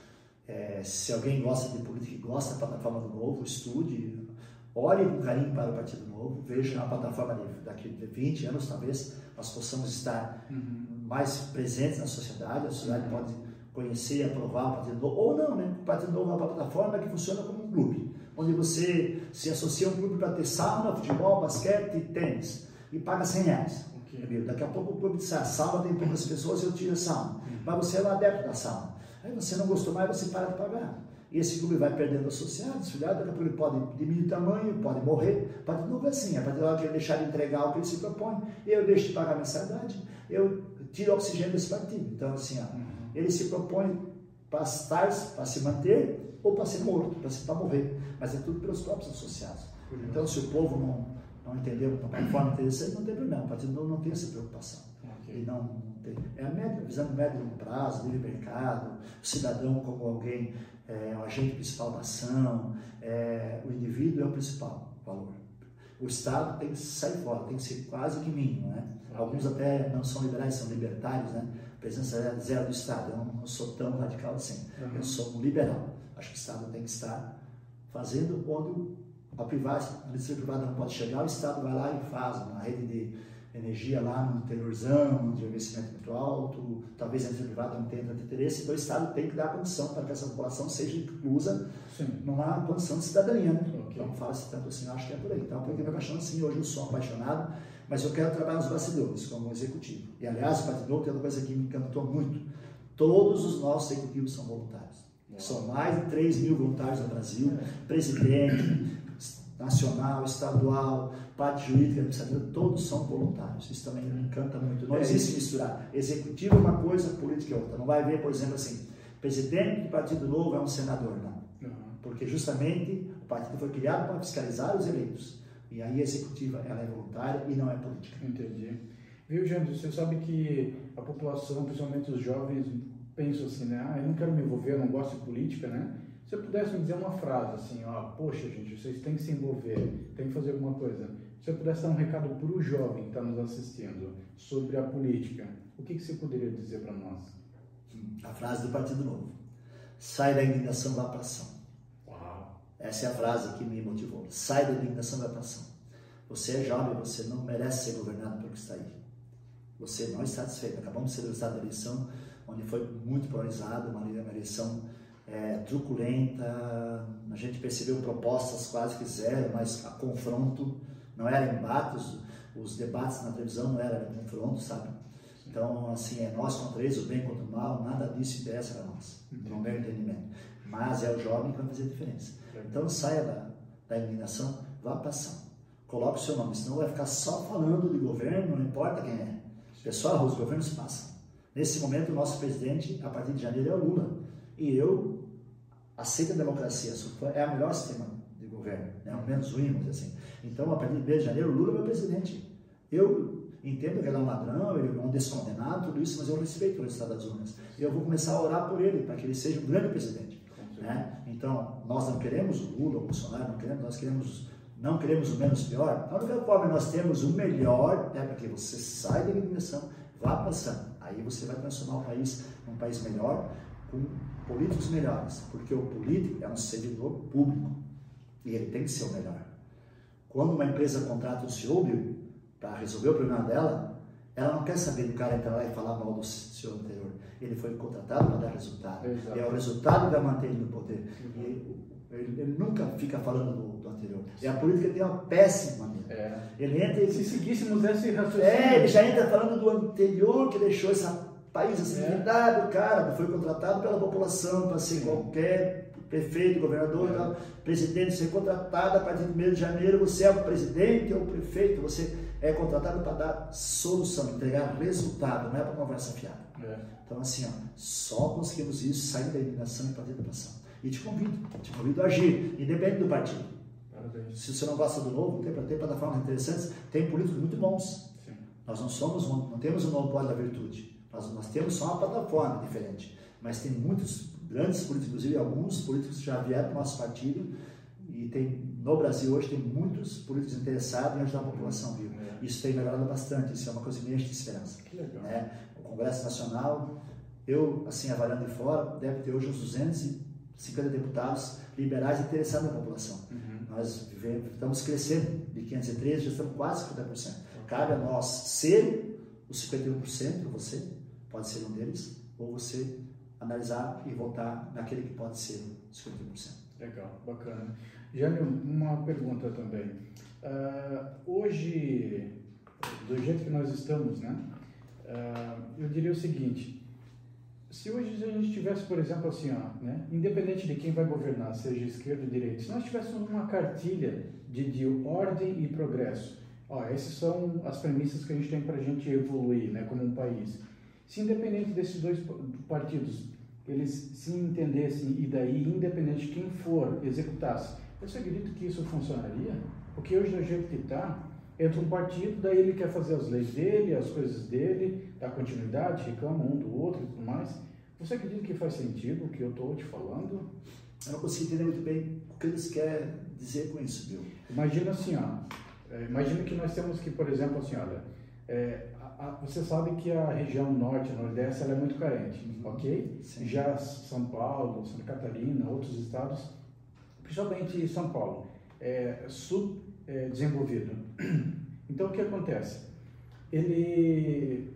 é, se alguém gosta de política e gosta da plataforma do Novo, estude, olhe com carinho para o Partido Novo, veja na plataforma de, daqui de 20 anos, talvez, nós possamos estar uhum. mais presentes na sociedade, a sociedade uhum. pode conhecer e aprovar o Partido Novo, ou não, né? O Partido Novo é uma plataforma que funciona como um clube, onde você se associa a um clube para ter sauna, futebol, basquete e tênis, e paga 100 reais. Okay. Daqui a pouco o clube diz, a sauna tem poucas pessoas, eu tiro a sauna. Uhum. Mas você é um adepto da sauna. Aí você não gostou mais, você para de pagar. E esse clube vai perdendo associados, filhado, daqui a pouco ele pode diminuir o tamanho, pode morrer. Pode novo é assim, a partir da hora que ele deixar de entregar o que ele se propõe, eu deixo de pagar mensalidade, eu tiro o oxigênio desse partido. Então, assim, ó, uhum. ele se propõe para estar, para se manter ou para ser morto, para morrer. Mas é tudo pelos próprios associados. Então, se o povo não, não entendeu uma forma interessante, não tem problema. O partido não, não tem essa preocupação. Okay. E não, é a média, visando médio longo prazo, livre mercado, o cidadão como alguém, é, o agente principal da ação, é, o indivíduo é o principal valor. O Estado tem que sair fora, tem que ser quase que mínimo, né? Alguns até não são liberais, são libertários, né? Presença zero do Estado. Eu não sou tão radical assim. Uhum. Eu sou um liberal. Acho que o Estado tem que estar fazendo onde a privada, a indústria privada não pode chegar, o Estado vai lá e faz uma rede de energia lá no interiorzão, de investimento muito alto, talvez a empresa privada não tenha tanto interesse, então o Estado tem que dar condição para que essa população seja inclusa Sim. numa condição de cidadania. Né? Okay. Então fala-se tanto assim, acho que é por aí. Então, porque me apaixona sim, hoje eu sou apaixonado, mas eu quero trabalhar nos bastidores como executivo. E aliás, o Patidor tem uma coisa que me encantou muito: todos os nossos executivos são voluntários. São mais de 3 mil voluntários no Brasil, é. presidente, nacional, estadual, parte jurídica, administrativa, todos são voluntários. Isso também me encanta muito. Não é existe misturar. Executivo é uma coisa, política é outra. Não vai ver, por exemplo, assim, presidente do Partido Novo é um senador, não. Porque justamente o partido foi criado para fiscalizar os eleitos. E aí a executiva ela é voluntária e não é política. Entendi. Viu, Jânio, você sabe que a população, principalmente os jovens, pensam assim, né? Ah, eu não quero me envolver, eu não gosto de política, né? Se você pudesse me dizer uma frase assim, ó, poxa, gente, vocês têm que se envolver, têm que fazer alguma coisa. Se você pudesse dar um recado para o jovem que está nos assistindo sobre a política, o que, que você poderia dizer para nós? A frase do Partido Novo. Sai da indignação, vá para ação. Uau! Essa é a frase que me motivou. Sai da indignação, vá para ação. Você é jovem, você não merece ser governado pelo que está aí. Você não está satisfeito. Acabamos de ser o resultado da eleição, onde foi muito polarizado, uma eleição é, truculenta. A gente percebeu propostas quase que zero, mas a confronto não era embates, os debates na televisão não era confronto, sabe? Então, assim, é nós contra eles, o bem contra o mal, nada disso interessa para nós, no meu entendimento. Mas é o jovem que vai fazer a diferença. Então, saia da, da indignação, vá para ação. Coloque o seu nome, senão vai ficar só falando de governo, não importa quem é. Pessoal, os governos passam. Nesse momento, o nosso presidente, a partir de janeiro, é o Lula. E eu aceito a democracia, é o melhor sistema de governo, né? o menos ruim, vamos dizer assim. Então, a partir de 1 de janeiro, Lula é meu presidente. Eu entendo que ele é um ladrão, ele é um descondenado, tudo isso, mas eu respeito o resultado das urnas. E eu vou começar a orar por ele, para que ele seja um grande presidente. Né? Então, nós não queremos o Lula, o Bolsonaro, não queremos, nós queremos, não queremos o menos pior. A única forma nós temos o melhor é para que você saia da eliminação, vá passando. Aí você vai transformar o país num país melhor, com políticos melhores, porque o político é um servidor público e ele tem que ser o melhor. Quando uma empresa contrata um CEO para resolver o problema dela, ela não quer saber do cara entrar lá e falar mal do CEO anterior. Ele foi contratado para dar resultado. Exato. É o resultado que vai manter ele no poder. Uhum. Ele, ele, ele, nunca fica falando do, do anterior. E a política tem uma péssima maneira. É. Ele entra e... Se seguíssemos esse raciocínio... É, ele já entra falando do anterior que deixou esse país assim, é. o cara foi contratado pela população para ser qualquer prefeito, governador, é. presidente, ser contratado a partir de 1 de janeiro, você é o presidente ou o prefeito, você é contratado para dar solução, entregar resultado, não é para conversa fiada. É. Então, assim, ó, só conseguimos isso, sair da eliminação e partir da ação. E te convido, te convido a agir, independente do partido. Parabéns. Se você não gosta do novo, tem, tem plataformas interessantes, tem políticos muito bons. Sim. Nós não somos, não temos o monopólio da virtude. Nós, nós temos só uma plataforma diferente. Mas tem muitos grandes políticos, inclusive alguns políticos que já vieram para o nosso partido. E tem, no Brasil hoje tem muitos políticos interessados em ajudar a população viva. É. Isso tem melhorado bastante, isso é uma coisa que me enche de esperança. Que legal. Né? O Congresso Nacional, eu, assim, avaliando de fora, deve ter hoje uns 250 deputados liberais interessados na população. Uhum. Nós vivemos, estamos crescendo de 513, já estamos quase 50%. Cabe a nós ser os 51%, você pode ser um deles, ou você analisar e votar naquele que pode ser 51%. Legal, bacana. Jânio, uma pergunta também. Uh, hoje, do jeito que nós estamos, né? Uh, eu diria o seguinte: se hoje a gente tivesse, por exemplo, assim, ó, né, independente de quem vai governar, seja esquerda ou direita, se nós tivéssemos uma cartilha de, de ordem e progresso, ó, essas são as premissas que a gente tem para a gente evoluir, né, como um país. Se independente desses dois partidos eles se entendessem e daí, independente de quem for, executasse, você acredita que isso funcionaria? Porque hoje, do jeito que está, entra um partido, daí ele quer fazer as leis dele, as coisas dele, dá continuidade, reclama um do outro e tudo mais. Você acredita que faz sentido o que eu estou te falando? Eu não consigo entender muito bem o que eles querem dizer com isso, viu? Imagina assim, ó. É, imagina que nós temos que, por exemplo, assim, olha, é, a, você sabe que a região norte e nordeste ela é muito carente, uhum. ok? Sim. Já São Paulo, Santa Catarina, outros estados, principalmente São Paulo, é subdesenvolvido. É, *clears throat* então, o que acontece? Ele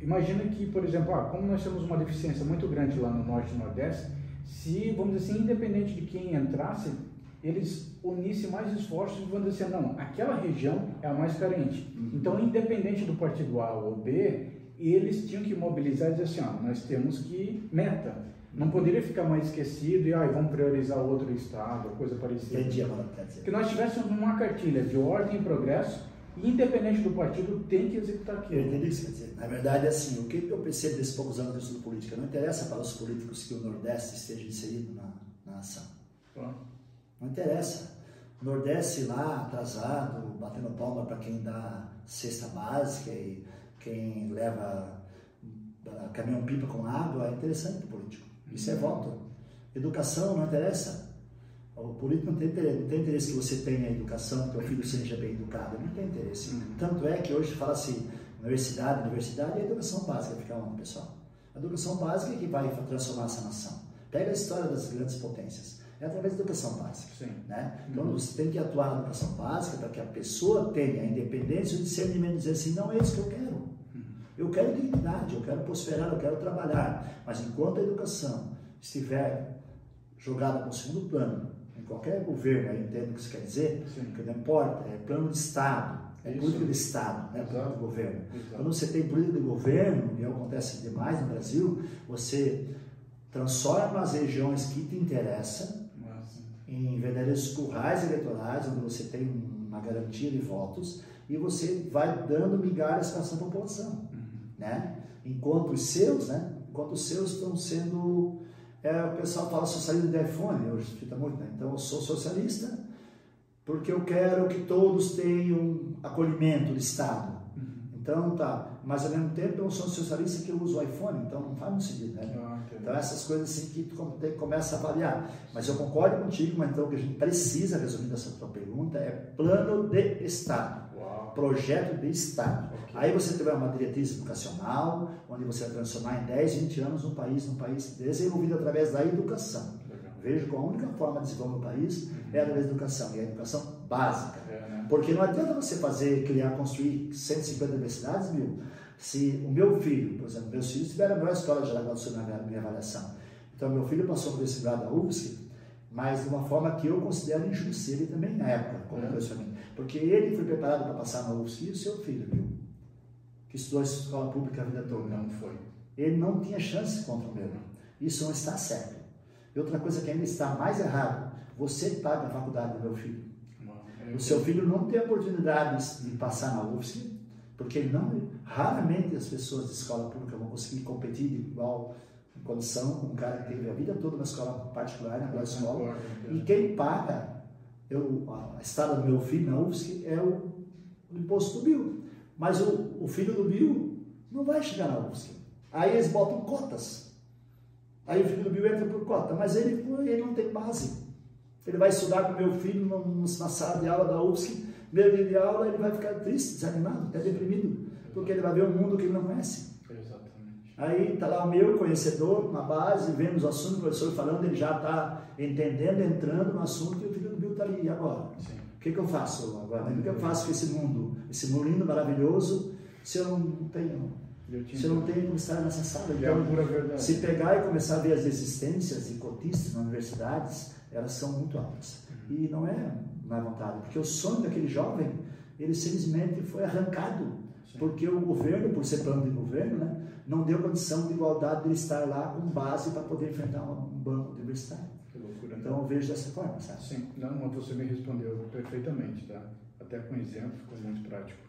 imagina que, por exemplo, ah, como nós temos uma deficiência muito grande lá no norte e nordeste, se, vamos dizer assim, independente de quem entrasse, eles unissem mais esforços e vão dizer não, aquela região é a mais carente. Uhum. Então, independente do partido A ou B, eles tinham que mobilizar e dizer assim, ó, nós temos que meta. Não poderia ficar mais esquecido e ah, vamos priorizar outro estado, coisa parecida. Entendi, Que nós tivéssemos uma cartilha de ordem e progresso, independente do partido, tem que executar aquilo. Eu entendi isso quer dizer. Na verdade, é assim, o que eu percebo desses poucos anos que eu estudo política, não interessa para os políticos que o Nordeste esteja inserido na, na ação. Não interessa. Nordeste lá, atrasado, batendo palma para quem dá cesta básica e quem leva caminhão-pipa com água, é interessante para o político. Isso é uhum. voto. Educação não interessa. O político não tem, interesse, não tem interesse que você tenha educação, que o filho seja bem educado. Não tem interesse. Uhum. Tanto é que hoje fala assim, universidade, universidade é educação básica, fica onde, pessoal? A educação básica é que vai transformar essa nação. Pega a história das grandes potências. É através da educação básica. Sim. Né? Então uhum. você tem que atuar na educação básica para que a pessoa tenha a independência e o discernimento de dizer assim, não é isso que eu quero. Uhum. Eu quero dignidade, eu quero prosperar, eu quero trabalhar. Mas enquanto a educação estiver jogada para o segundo plano, em qualquer governo, aí entendo o que isso quer dizer, Sim. que não importa, é plano de Estado, é isso. política de Estado, né, política de governo. Exato. Quando você tem política de governo, e acontece demais no Brasil, você transforma as regiões que te interessam em verdadeiros currais eleitorais, onde você tem uma garantia de votos, e você vai dando migalhas para essa população, uhum. né? Enquanto os seus, né? Enquanto os seus estão sendo, é, o pessoal fala socialismo de iPhone hoje, fica muito, né? Então eu sou socialista porque eu quero que todos tenham acolhimento do Estado. Uhum. Então tá, mas ao mesmo tempo eu sou socialista que eu uso o iPhone, então não faz muito sentido, né? Ah. Então, essas coisas assim que tu começa a avaliar. Mas eu concordo contigo, mas então o que a gente precisa, resumindo essa tua pergunta, é plano de Estado. Uau. Projeto de Estado. Okay. Aí você tiver uma diretriz educacional, onde você vai transformar em 10, 20 anos um país num país desenvolvido através da educação. Legal. Vejo que a única forma de desenvolver o país uhum. é através da educação, e a educação básica. É, né? Porque não adianta você fazer, criar, construir 150 universidades, mil se o meu filho, por exemplo, meus filhos tiveram a melhor escola de do Sul na minha avaliação. Então, meu filho passou por esse grau da UFSC, mas de uma forma que eu considero injusta, ele também na época, como é. para mim. Porque ele foi preparado para passar na UFSC e o seu filho, viu? Que estudou escola pública a vida toda. Não foi. Ele não tinha chance contra o meu. Isso não está certo. E outra coisa que ainda está mais errado, você paga a faculdade do meu filho. O seu filho não tem a oportunidade de passar na UFSC, porque não, raramente as pessoas de escola pública vão conseguir competir de igual condição com um cara que teve a vida toda na escola particular, na escola. E quem paga eu, a estada do meu filho na UFSC é o, o imposto do Bill. Mas o, o filho do Bill não vai chegar na UFSC. Aí eles botam cotas. Aí o filho do Bill entra por cota, mas ele, ele não tem base. Ele vai estudar com meu filho na sala de aula da UFSC Dia de aula, ele vai ficar triste, desanimado, até deprimido, porque ele vai ver um mundo que ele não conhece. Exatamente. Aí está lá o meu conhecedor, na base, vendo os assuntos, o professor falando, ele já está entendendo, entrando no assunto, e o filho do Bill está ali, e agora? Sim. O que, que eu faço agora? O que eu faço com esse mundo, esse mundo lindo, maravilhoso, se eu não tenho se eu não tenho como estar nessa sala. Então, se pegar e começar a ver as existências de cotistas nas universidades, elas são muito altas. Uhum. E não é na vontade, porque o sonho daquele jovem, ele simplesmente foi arrancado, porque o governo, por ser plano de governo, né, não deu condição de igualdade de ele estar lá com base para poder enfrentar um banco universitário. Que loucura. Então eu vejo dessa forma, sabe? Sim, não, você me respondeu perfeitamente, tá? Até com exemplo, ficou muito prático.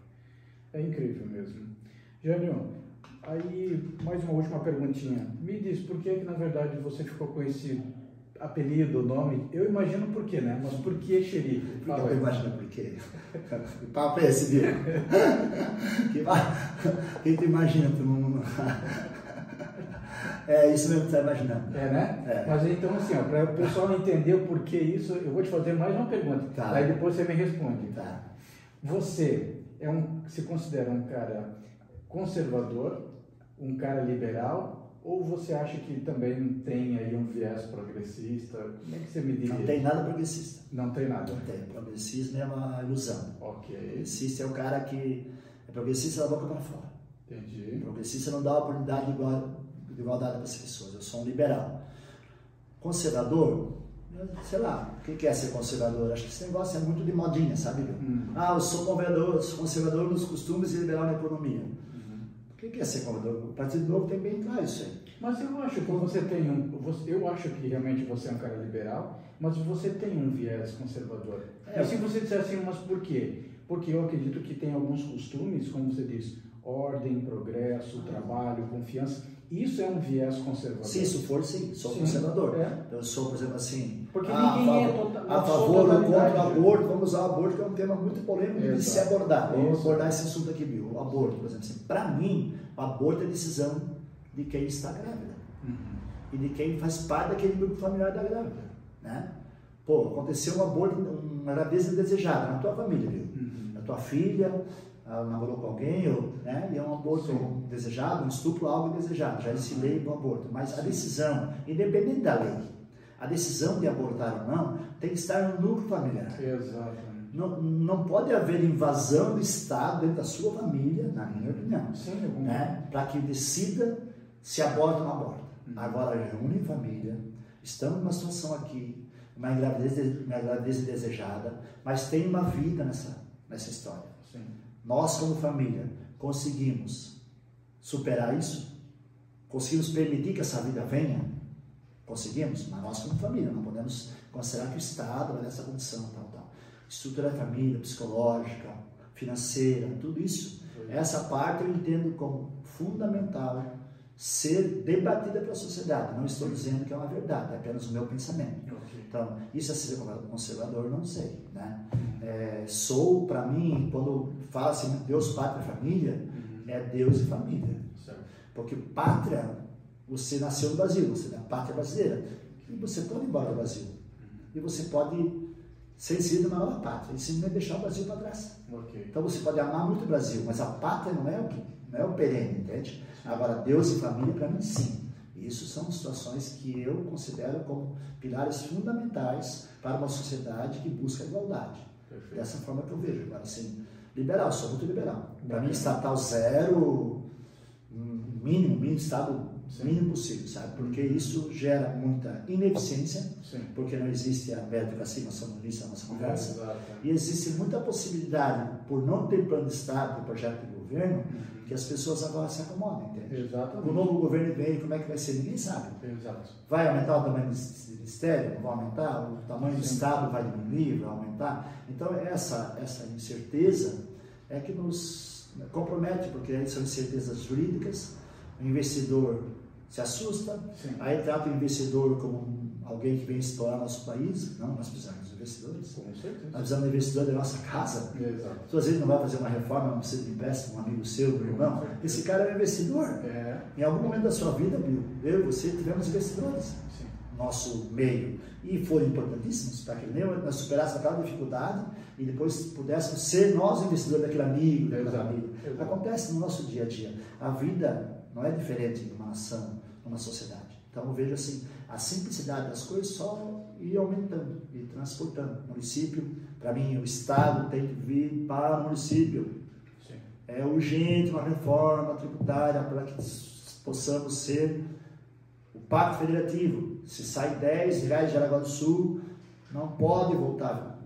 É incrível mesmo. Jânio, aí mais uma última perguntinha. Me diz, por que, que na verdade você ficou esse apelido, nome, eu imagino por quê, né? Mas por que xerife? Fala eu imagino por quê. *laughs* Que papo é esse, Bia? *laughs* que, *laughs* quem tu imagina? Tu não... É isso mesmo que tu está imaginando. É, né? É. Mas então, assim, para o pessoal entender o porquê isso, eu vou te fazer mais uma pergunta. Tá. Aí depois você me responde. Tá. Você é um, se considera um cara conservador, um cara liberal ou você acha que também tem aí um viés progressista? Como é que você me diz? Não tem nada progressista. Não tem nada? Não tem. Progressismo é uma ilusão. Ok. Progressista é o cara que é progressista da boca para fora. Entendi. Progressista não dá oportunidade de, igual, de igualdade para as pessoas. Eu sou um liberal. Conservador, sei lá, o que é ser conservador? Acho que esse negócio é muito de modinha, sabe? Hum. Ah, eu sou conservador, sou conservador nos costumes e liberal na economia. O que é ser conservador? O Partido Novo tem bem claro isso aí. Mas eu acho que você tem um. Eu acho que realmente você é um cara liberal, mas você tem um viés conservador. É. E se você disser assim, mas por quê? Porque eu acredito que tem alguns costumes, como você diz, ordem, progresso, trabalho, confiança, Isso é um viés conservador. Se isso for, sim, sou sim, conservador. É. Eu sou, por exemplo, assim. Porque ah, ninguém é total, a favor ou contra o aborto, vamos usar o aborto, que é um tema muito polêmico de se abordar. Vamos abordar esse assunto aqui, Bill. O aborto, por exemplo. Assim, Para mim, o aborto é decisão de quem está grávida. Uhum. E de quem faz parte daquele grupo familiar da grávida. Né? Pô, aconteceu um aborto, uma gravidez indesejada na tua família, viu? Uhum. Na tua filha, ela namorou com alguém, ou, né? e é um aborto Sim. desejado, um estupro, algo desejado. Já disse lei para o aborto. Mas a decisão, independente da lei, a decisão de abortar ou não, tem que estar no núcleo familiar. Exatamente. Não, não pode haver invasão do Estado dentro da sua família, na minha opinião. Né? Para que decida se aborta ou não aborta. Hum. Agora, reúne família, estamos numa situação aqui, uma gravidez, uma gravidez desejada, mas tem uma vida nessa, nessa história. Sim. Nós, como família, conseguimos superar isso? Conseguimos permitir que essa vida venha? Conseguimos, mas nós, como família, não podemos considerar que o Estado vai nessa condição, tal, tal. Estrutura da família, psicológica, financeira, tudo isso. Essa parte eu entendo como fundamental ser debatida pela sociedade. Não estou dizendo que é uma verdade, é apenas o meu pensamento. Então, isso é ser conservador, não sei. Né? É, sou, para mim, quando fala assim, Deus, pátria, família, uhum. é Deus e família. Certo. Porque pátria, você nasceu no Brasil, você é a pátria brasileira. E você pode ir embora do Brasil. Uhum. E você pode ser inserido na nova pátria. E simplesmente deixar o Brasil para trás. Okay. Então, você pode amar muito o Brasil, mas a pátria não é o, não é o perene, entende? Agora, Deus e família, para mim, sim. Isso são situações que eu considero como pilares fundamentais para uma sociedade que busca a igualdade. Perfeito. Dessa forma que eu vejo. Agora, assim, liberal, sou muito liberal. Para mim, estatal zero, mínimo, mínimo estado Sim. mínimo possível, sabe? Porque isso gera muita ineficiência, Sim. porque não existe a nós somos nisso na nossa conversa, é, e existe muita possibilidade, por não ter plano de Estado, projeto de governo, uhum que as pessoas agora se acomodem, entende? Exatamente. O novo governo vem, como é que vai ser? Ninguém sabe. Exato. Vai aumentar o tamanho do ministério? Não vai aumentar? O tamanho do Estado vai diminuir? Vai aumentar? Então, essa, essa incerteza é que nos compromete, porque são incertezas jurídicas, o investidor se assusta, Sim. aí trata o investidor como alguém que vem explorar nosso país. Não, nós precisamos investidores. Com certeza. Precisamos de investidor da nossa casa. Exato. Tu às vezes não vai fazer uma reforma, de empréstimo, um amigo seu, um irmão. Esse cara é um investidor. É. Em algum momento da sua vida, eu e você tivemos investidores Sim. no nosso meio. E foram importantíssimos para que nós superássemos aquela dificuldade e depois pudéssemos ser nós investidores daquele amigo, daquele Exato. amigo. Exato. Acontece no nosso dia a dia. A vida não é diferente de uma nação, numa sociedade. Então eu vejo assim, a simplicidade das coisas só ir aumentando e transportando. O município, para mim, o Estado tem que vir para o município. Sim. É urgente uma reforma tributária para que possamos ser o Pacto Federativo. Se sai 10 reais de Aragua do Sul, não pode voltar,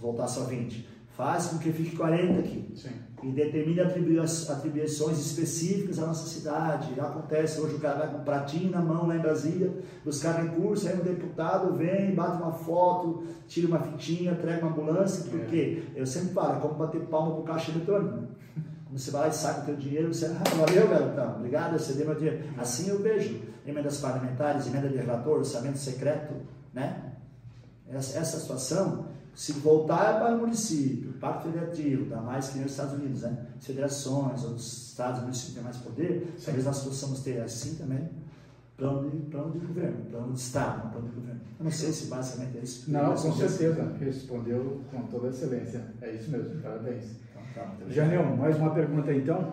voltar só 20. Faz com que fique 40 aqui. Sim e determina atribuições específicas à nossa cidade. Acontece, hoje o cara vai com um pratinho na mão lá em Brasília, buscar recursos, aí um deputado vem, bate uma foto, tira uma fitinha, entrega uma ambulância, porque é. eu sempre falo, é como bater palma para o caixa eletrônico. Né? Quando você vai lá e saca o teu dinheiro, você, ah, valeu, garotão, obrigado, eu cedi meu dinheiro. Assim eu vejo emendas parlamentares, emenda de relator, orçamento secreto, né? Essa, essa situação se voltar para o município, pacto federativo, dá mais que nos Estados Unidos, né? As federações, os estados, municípios têm mais poder, Sim. talvez nós possamos ter assim também plano de, plano de governo, plano de Estado, plano de governo. Eu não sei se basicamente é isso. Não, com certeza, respondeu com toda excelência. É isso mesmo, parabéns. Então, tá, Janel, mais uma pergunta então.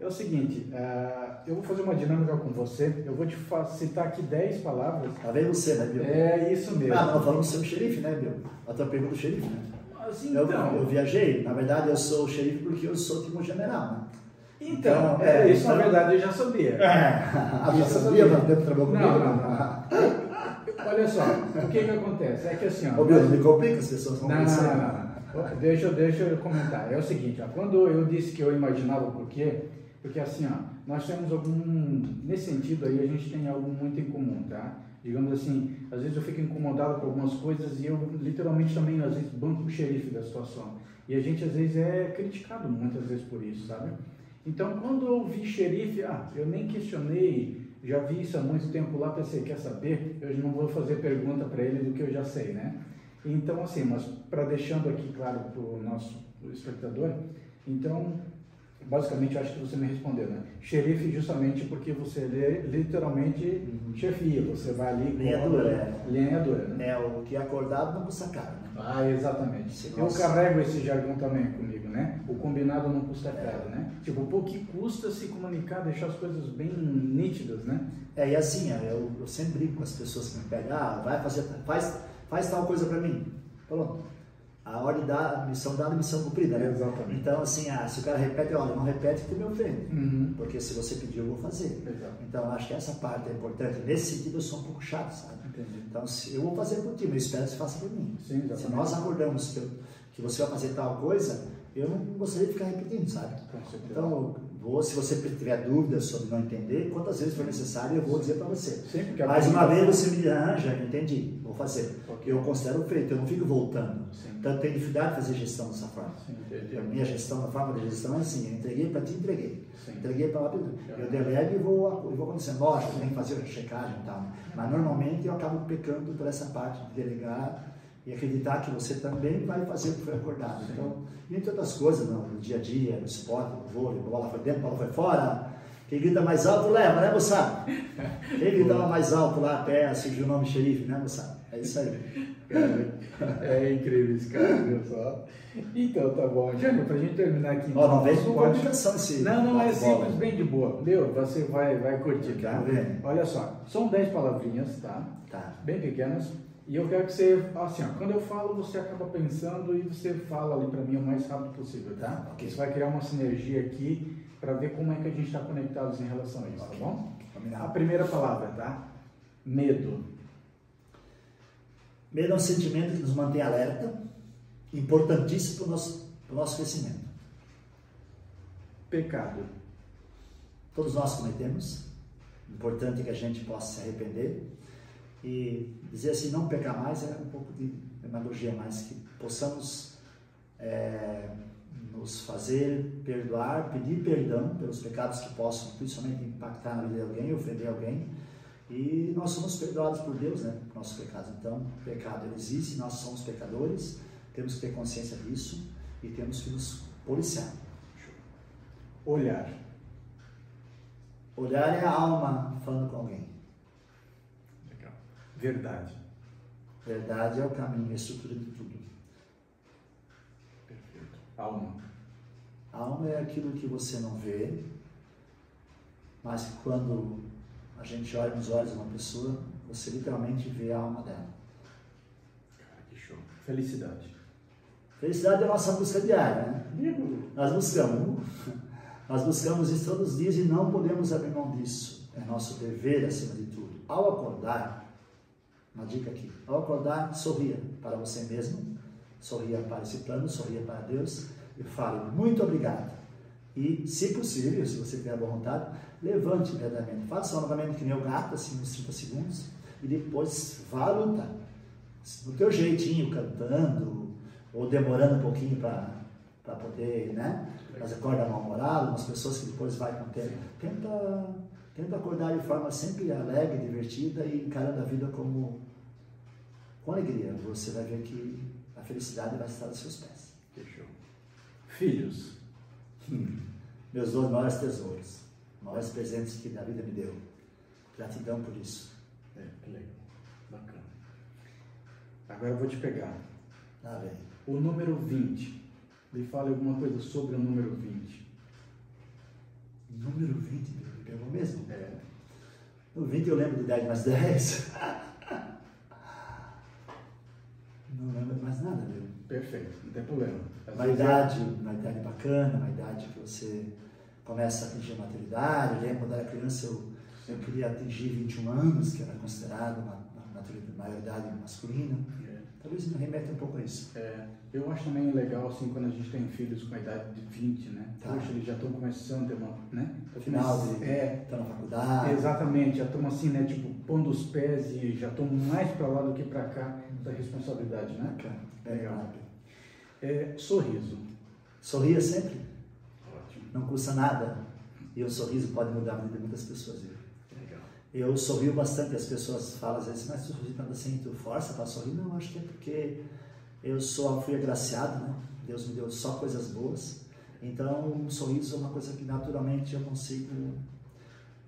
É o seguinte, uh, eu vou fazer uma dinâmica com você, eu vou te citar aqui 10 palavras. Tá vendo você, né, Bill? É isso mesmo. Ah, não, falamos sobre o xerife, né, Bill? A tua pergunta do xerife, né? Mas, então... eu, eu viajei, na verdade eu sou o xerife porque eu sou tipo um general, né? Então, então é, isso então... na verdade eu já sabia. É, *laughs* ah, já sabia, mas tempo trabalhou comigo? Não, não, não. *laughs* Olha só, o que que acontece? É que assim, ó... Ô, Bill, não me complica, as pessoas vão não, não, não, Deixa, deixa eu comentar. É o seguinte, ó, quando eu disse que eu imaginava o porquê, porque assim, ó, nós temos algum, nesse sentido aí, a gente tem algo muito em comum, tá? Digamos assim, às vezes eu fico incomodado com algumas coisas e eu literalmente também, às vezes, banco o xerife da situação. E a gente, às vezes, é criticado muitas vezes por isso, sabe? Então, quando eu vi xerife, ah, eu nem questionei, já vi isso há muito tempo lá, pensei, quer saber? Eu não vou fazer pergunta para ele do que eu já sei, né? Então, assim, mas para deixando aqui claro para o nosso espectador, então, basicamente, acho que você me respondeu, né? Xerife justamente porque você é literalmente uhum. chefia, você vai ali... Dura, é. Linha dura, né? É, o que é acordado não custa caro, né? Ah, exatamente. Eu carrego esse jargão também comigo, né? O combinado não custa caro, né? Tipo, pô, que custa se comunicar, deixar as coisas bem nítidas, né? É, e assim, eu, eu sempre brinco com as pessoas que me pedem, ah, vai fazer, faz, faz tal coisa para mim. Pronto a ordem da missão dada, missão cumprida. Né? Exatamente. Então, assim, ah, se o cara repete, olha, não repete que me ofende. Uhum. Porque se você pediu, eu vou fazer. Exato. Então, acho que essa parte é importante. Nesse sentido, eu sou um pouco chato, sabe? Entendi. Então, se eu vou fazer por ti, mas eu espero que você faça por mim. Sim, se nós acordamos que, eu, que você vai fazer tal coisa, eu não gostaria de ficar repetindo, sabe? Então, vou, se você tiver dúvidas sobre não entender, quantas vezes for necessário, eu vou dizer para você. Sempre Mais uma vez você me arranja, entendi, vou fazer. Porque eu considero feito, eu não fico voltando. Sim. Então, eu tenho dificuldade de fazer gestão dessa forma. Sim, a minha gestão, a forma de gestão é assim, eu entreguei para ti, entreguei. Sim. Entreguei para lá, eu delego e vou, vou acontecendo. Lógico, tem que fazer a checagem e tal. Mas, normalmente, eu acabo pecando por essa parte de delegar e acreditar que você também vai fazer o que foi acordado. Então, entre outras coisas, no, no, dia a dia, no esporte, no vôlei, a bola foi dentro, a bola foi fora. Quem grita mais alto leva, né, moçada? Quem gritava mais alto lá até surgiu o nome xerife, né, moçada? É isso aí. é incrível esse cara, viu só? Então, tá bom. Jânio, pra gente terminar aqui. Ó, não vem com complicação esse. Não, não, é simples, bem de boa. Meu, você vai, vai curtir, tá? Tá Olha só, são 10 palavrinhas, tá? Tá. Bem pequenas e eu quero que você, assim, ó, quando eu falo, você acaba pensando e você fala ali para mim o mais rápido possível, tá? Okay. Isso vai criar uma sinergia aqui para ver como é que a gente está conectados em relação a isso, okay. tá bom? A primeira palavra, tá? Medo. Medo é um sentimento que nos mantém alerta, importantíssimo para o nosso, para o nosso crescimento. Pecado. Todos nós cometemos. Importante que a gente possa se arrepender e dizer assim, não pecar mais é um pouco de demagogia, mas que possamos é, nos fazer perdoar, pedir perdão pelos pecados que possam principalmente impactar na vida de alguém, ofender alguém. E nós somos perdoados por Deus, né? Nossos pecados. Então, o pecado existe, nós somos pecadores, temos que ter consciência disso e temos que nos policiar. Olhar. Olhar é a alma falando com alguém. Verdade. Verdade é o caminho, a estrutura de tudo. Perfeito. Alma. Alma é aquilo que você não vê, mas que quando a gente olha nos olhos de uma pessoa, você literalmente vê a alma dela. Cara, que show. Felicidade. Felicidade é a nossa busca diária, né? Nós buscamos. *laughs* Nós buscamos isso todos os dias e não podemos abrir mão disso. É nosso dever acima de tudo. Ao acordar, uma dica aqui. Ao acordar, sorria para você mesmo, sorria para esse plano, sorria para Deus e fale muito obrigado. E, se possível, se você tiver boa vontade, levante imediatamente. Faça um alongamento que nem o gato, assim, uns 30 segundos, e depois vá à luta. Do teu jeitinho, cantando, ou demorando um pouquinho para poder, né? Mas acorda mal-humorado, umas pessoas que depois vai com tempo. Tenta Tenta acordar de forma sempre alegre, divertida e encarando a vida como com alegria. Você vai ver que a felicidade vai estar aos seus pés. Fechou. Filhos. Hum. Meus dois maiores tesouros, maiores presentes que a vida me deu. Gratidão por isso. É, que legal. Bacana. Agora eu vou te pegar. Ah, bem. O número 20. Me fale alguma coisa sobre o número 20. Número 20, pegou mesmo? É. No 20 eu lembro de 10 mais 10. não lembro de mais nada, viu? Perfeito, não tem problema. uma idade, uma idade bacana, uma idade que você começa a atingir a maturidade. Eu lembro quando era criança eu, eu queria atingir 21 anos, que era considerado uma, uma maioridade masculina. É. Talvez me remete um pouco a isso. É, eu acho também legal, assim, quando a gente tem filhos com a idade de 20, né? Tá. Poxa, eles já estão começando a ter uma, né? Final de... É. Estão na faculdade. Exatamente, já estão assim, né? Tipo, pondo os pés e já estão mais para lá do que para cá da responsabilidade, né? Legal. É, sorriso. Sorria sempre. Ótimo. não custa nada. E o sorriso pode mudar a vida de muitas pessoas. Legal. Eu sorrio bastante, as pessoas falam às vezes, mas tu sorri assim, tu força para sorrir? Não, acho que é porque eu sou, fui agraciado, né? Deus me deu só coisas boas. Então, um sorriso é uma coisa que naturalmente eu consigo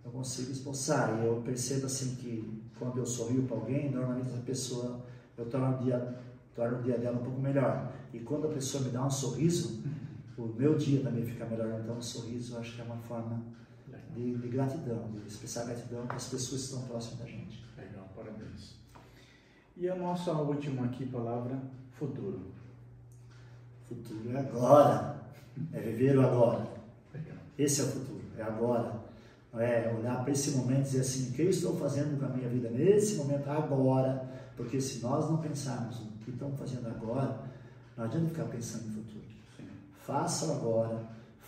eu consigo expulsar. E eu percebo assim que quando eu sorrio para alguém, normalmente essa pessoa eu torno o dia torno o dia dela um pouco melhor. E quando a pessoa me dá um sorriso, o meu dia também fica melhor. Então, o sorriso eu acho que é uma forma de, de gratidão, de expressar gratidão para as pessoas que estão próximas da gente. Legal, parabéns. E a nossa última aqui palavra, futuro. Futuro é agora. É viver o agora. Esse é o futuro, é agora. É olhar para esse momento e dizer assim, o que eu estou fazendo com a minha vida nesse momento, agora? Porque se nós não pensarmos no que estamos fazendo agora, não adianta ficar pensando no futuro. Sim. Faça agora,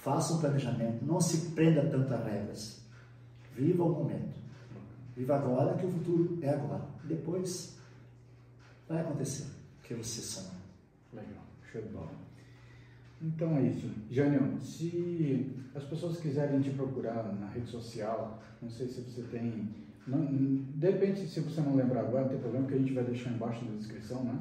faça um planejamento, não se prenda tanto a regras. Viva o momento. Viva agora que o futuro é agora. Depois vai acontecer o que você sonha. Legal, show de bola. Então é isso. Jânio, se as pessoas quiserem te procurar na rede social, não sei se você tem. Não, de repente, se você não lembrar agora, não tem problema que a gente vai deixar embaixo na descrição, né?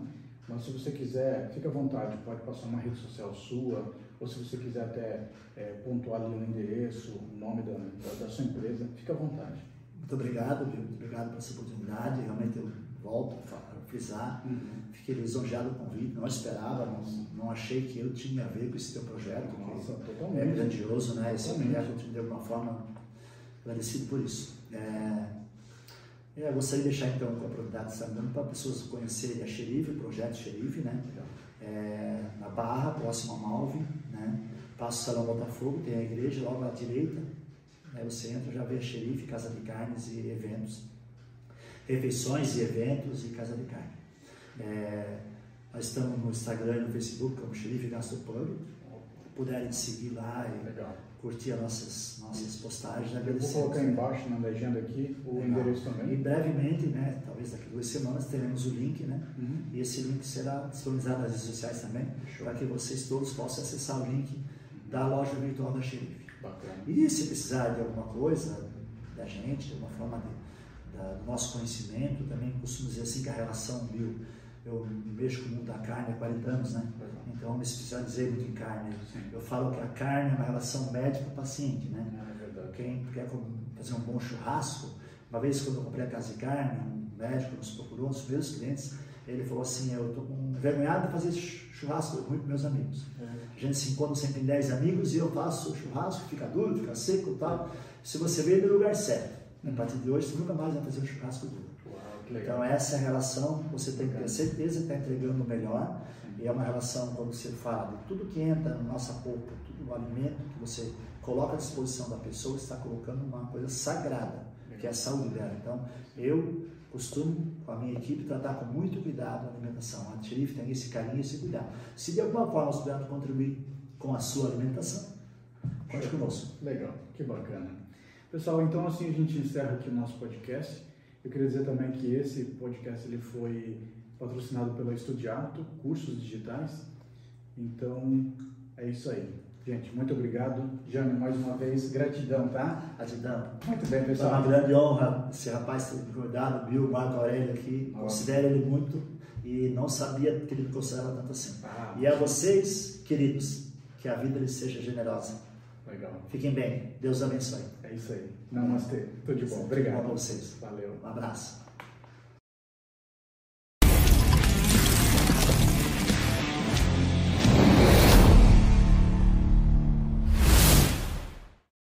Mas se você quiser, fique à vontade, pode passar uma rede social sua, ou se você quiser até é, pontuar ali o endereço, o nome da, da, sua empresa, fique à vontade. Muito obrigado, Muito obrigado por essa oportunidade. Realmente eu volto a frisar. Uhum. Fiquei lisonjeado com o convite, não esperava, não, não achei que eu tinha a ver com esse teu projeto, Nossa, que é grandioso, né? Esse projeto de alguma forma agradecido por isso. É, eu gostaria de deixar então a oportunidade dando para pessoas conhecerem a Xerife, o projeto Xerife, né? É, na Barra, próximo a Malve, né? Passa o Salão Botafogo, tem a igreja logo à direita, né? você entra já vê a Xerife, Casa de Carnes e eventos refeições e eventos e casa de carne. É, nós estamos no Instagram e no Facebook como Xerife Gastropano. Puderem seguir lá e Legal. Curtir as nossas, nossas postagens. Eu vou colocar embaixo na legenda aqui o Legal. endereço também. E brevemente, né, talvez daqui a duas semanas, teremos o link, né? Uhum. E esse link será disponibilizado nas redes sociais também, para que vocês todos possam acessar o link da loja virtual da Xerife. E se precisar de alguma coisa da gente, de alguma forma de da, do nosso conhecimento, também costumo dizer assim que a relação bio, eu mexo com o mundo da carne há 40 anos, né? Então, me especializei muito em carne. Eu falo que a carne é uma relação médico-paciente, né? É Quem quer fazer um bom churrasco, uma vez quando eu comprei a casa de carne, um médico nos procurou, um dos meus clientes, ele falou assim, eu estou envergonhado de fazer churrasco muito com meus amigos. É. A gente se encontra sempre em 10 amigos e eu faço churrasco, fica duro, fica seco e tal. Se você veio no lugar certo. A partir de hoje, você nunca mais vai fazer um churrasco duro. Então, essa é a relação, você tem que ter certeza que está entregando o melhor. E é uma relação, quando você fala de tudo que entra na nossa roupa, tudo o alimento que você coloca à disposição da pessoa, está colocando uma coisa sagrada, que é a saúde dela. Então, eu costumo, com a minha equipe, tratar com muito cuidado a alimentação. A Xerife tem esse carinho esse cuidado. Se de alguma forma você puder contribuir com a sua alimentação, conte conosco. Legal, que bacana. Pessoal, então assim a gente encerra aqui o nosso podcast. Eu queria dizer também que esse podcast ele foi patrocinado pela Estudiato, cursos digitais. Então, é isso aí. Gente, muito obrigado. Jânio, mais uma vez, gratidão, tá? Gratidão. Muito bem, pessoal. É uma grande honra esse rapaz ter me cuidado, Bill Marco Aurélio aqui. Nossa. Considero ele muito e não sabia que ele me considerava tanto assim. Ah, e a vocês, queridos, que a vida lhe seja generosa. Legal. Fiquem bem. Deus abençoe. É isso aí. Namastê. Tudo de bom. Obrigado. Pra vocês. Valeu. Um abraço.